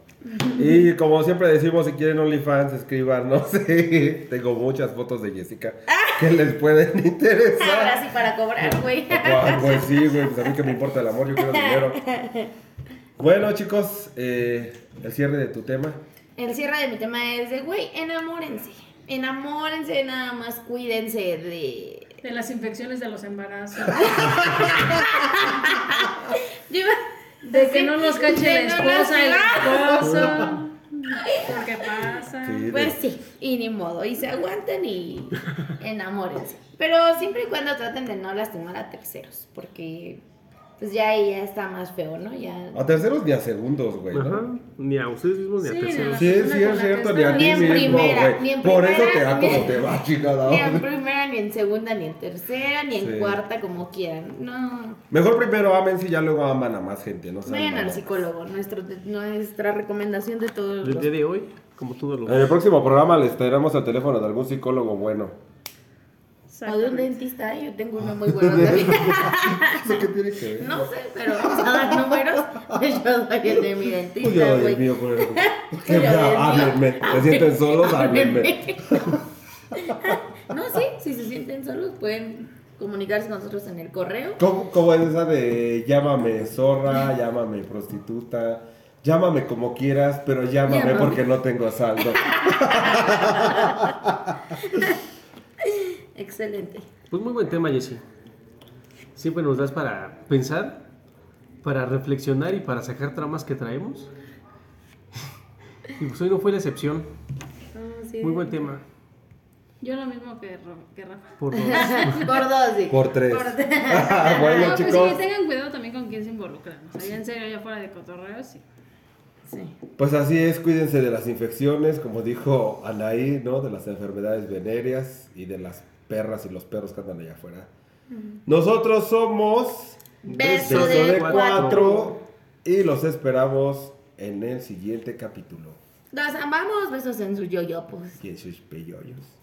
Y como siempre decimos, si quieren OnlyFans, escriban, sé. Tengo muchas fotos de Jessica que les pueden Ahora interesar. sí para cobrar, güey. Ah, Pues sí, güey, pues a mí que me importa el amor, yo quiero dinero. Bueno, chicos, eh, el cierre de tu tema. El cierre de mi tema es de, güey, enamórense. Enamórense, nada más cuídense de... De las infecciones de los embarazos. De que no nos cache de la esposa, el esposo. ¿Qué pasa? Sí, de- Pues sí, y ni modo, y se aguantan y enamórense. Pero siempre y cuando traten de no lastimar a terceros, porque pues ya ahí ya está más feo, ¿no? Ya... A terceros ni a segundos, güey. ¿no? Ajá. Ni a ustedes mismos ni a Sí, terceros. Sí, sí, es cierto, ni a ti Ni en mismo, primera, güey. ni en Por eso primera, te da como te va, chingada. Ni en primera, ni en segunda, ni en tercera, ni en Sí. cuarta, como quieran. No. Mejor primero amen si ya luego aman a más gente, ¿no? Vayan al psicólogo, nuestro, nuestra recomendación de todos El los... día de hoy, como todo lo En el próximo programa les traeremos el teléfono de algún psicólogo bueno. O de un dentista, yo tengo uno muy bueno también. ¿Eso qué tiene que ver? No sé, pero vamos a dar números. Yo soy el de mi dentista, yo, Dios güey. mío, por el... Háblenme. ¿Se sienten solos? Háblenme. No, sí, si se sienten solos pueden comunicarse con nosotros en el correo. ¿Cómo, cómo es esa de llámame zorra, llámame prostituta, llámame como quieras, pero llámame, Llámame. porque no tengo saldo? Excelente. Pues muy buen tema, Jessy. Siempre nos das para pensar, para reflexionar y para sacar tramas que traemos. y pues hoy no fue la excepción. Ah, sí. Muy buen tema. Yo lo mismo que, que Rafa. Por dos. Por dos, sí. Por tres. Por tres. bueno, no, pues chicos. sí, tengan cuidado también con quién se involucran. O sea, ya en serio, ya fuera de cotorreo, sí. Sí. Pues así es, cuídense de las infecciones, como dijo Anaí, ¿no? De las enfermedades venéreas y de las perras y los perros que andan allá afuera. Nosotros somos Beso de cuatro y los esperamos en el siguiente capítulo. Los amamos, besos en su yoyopos. Y en sus peyoyos.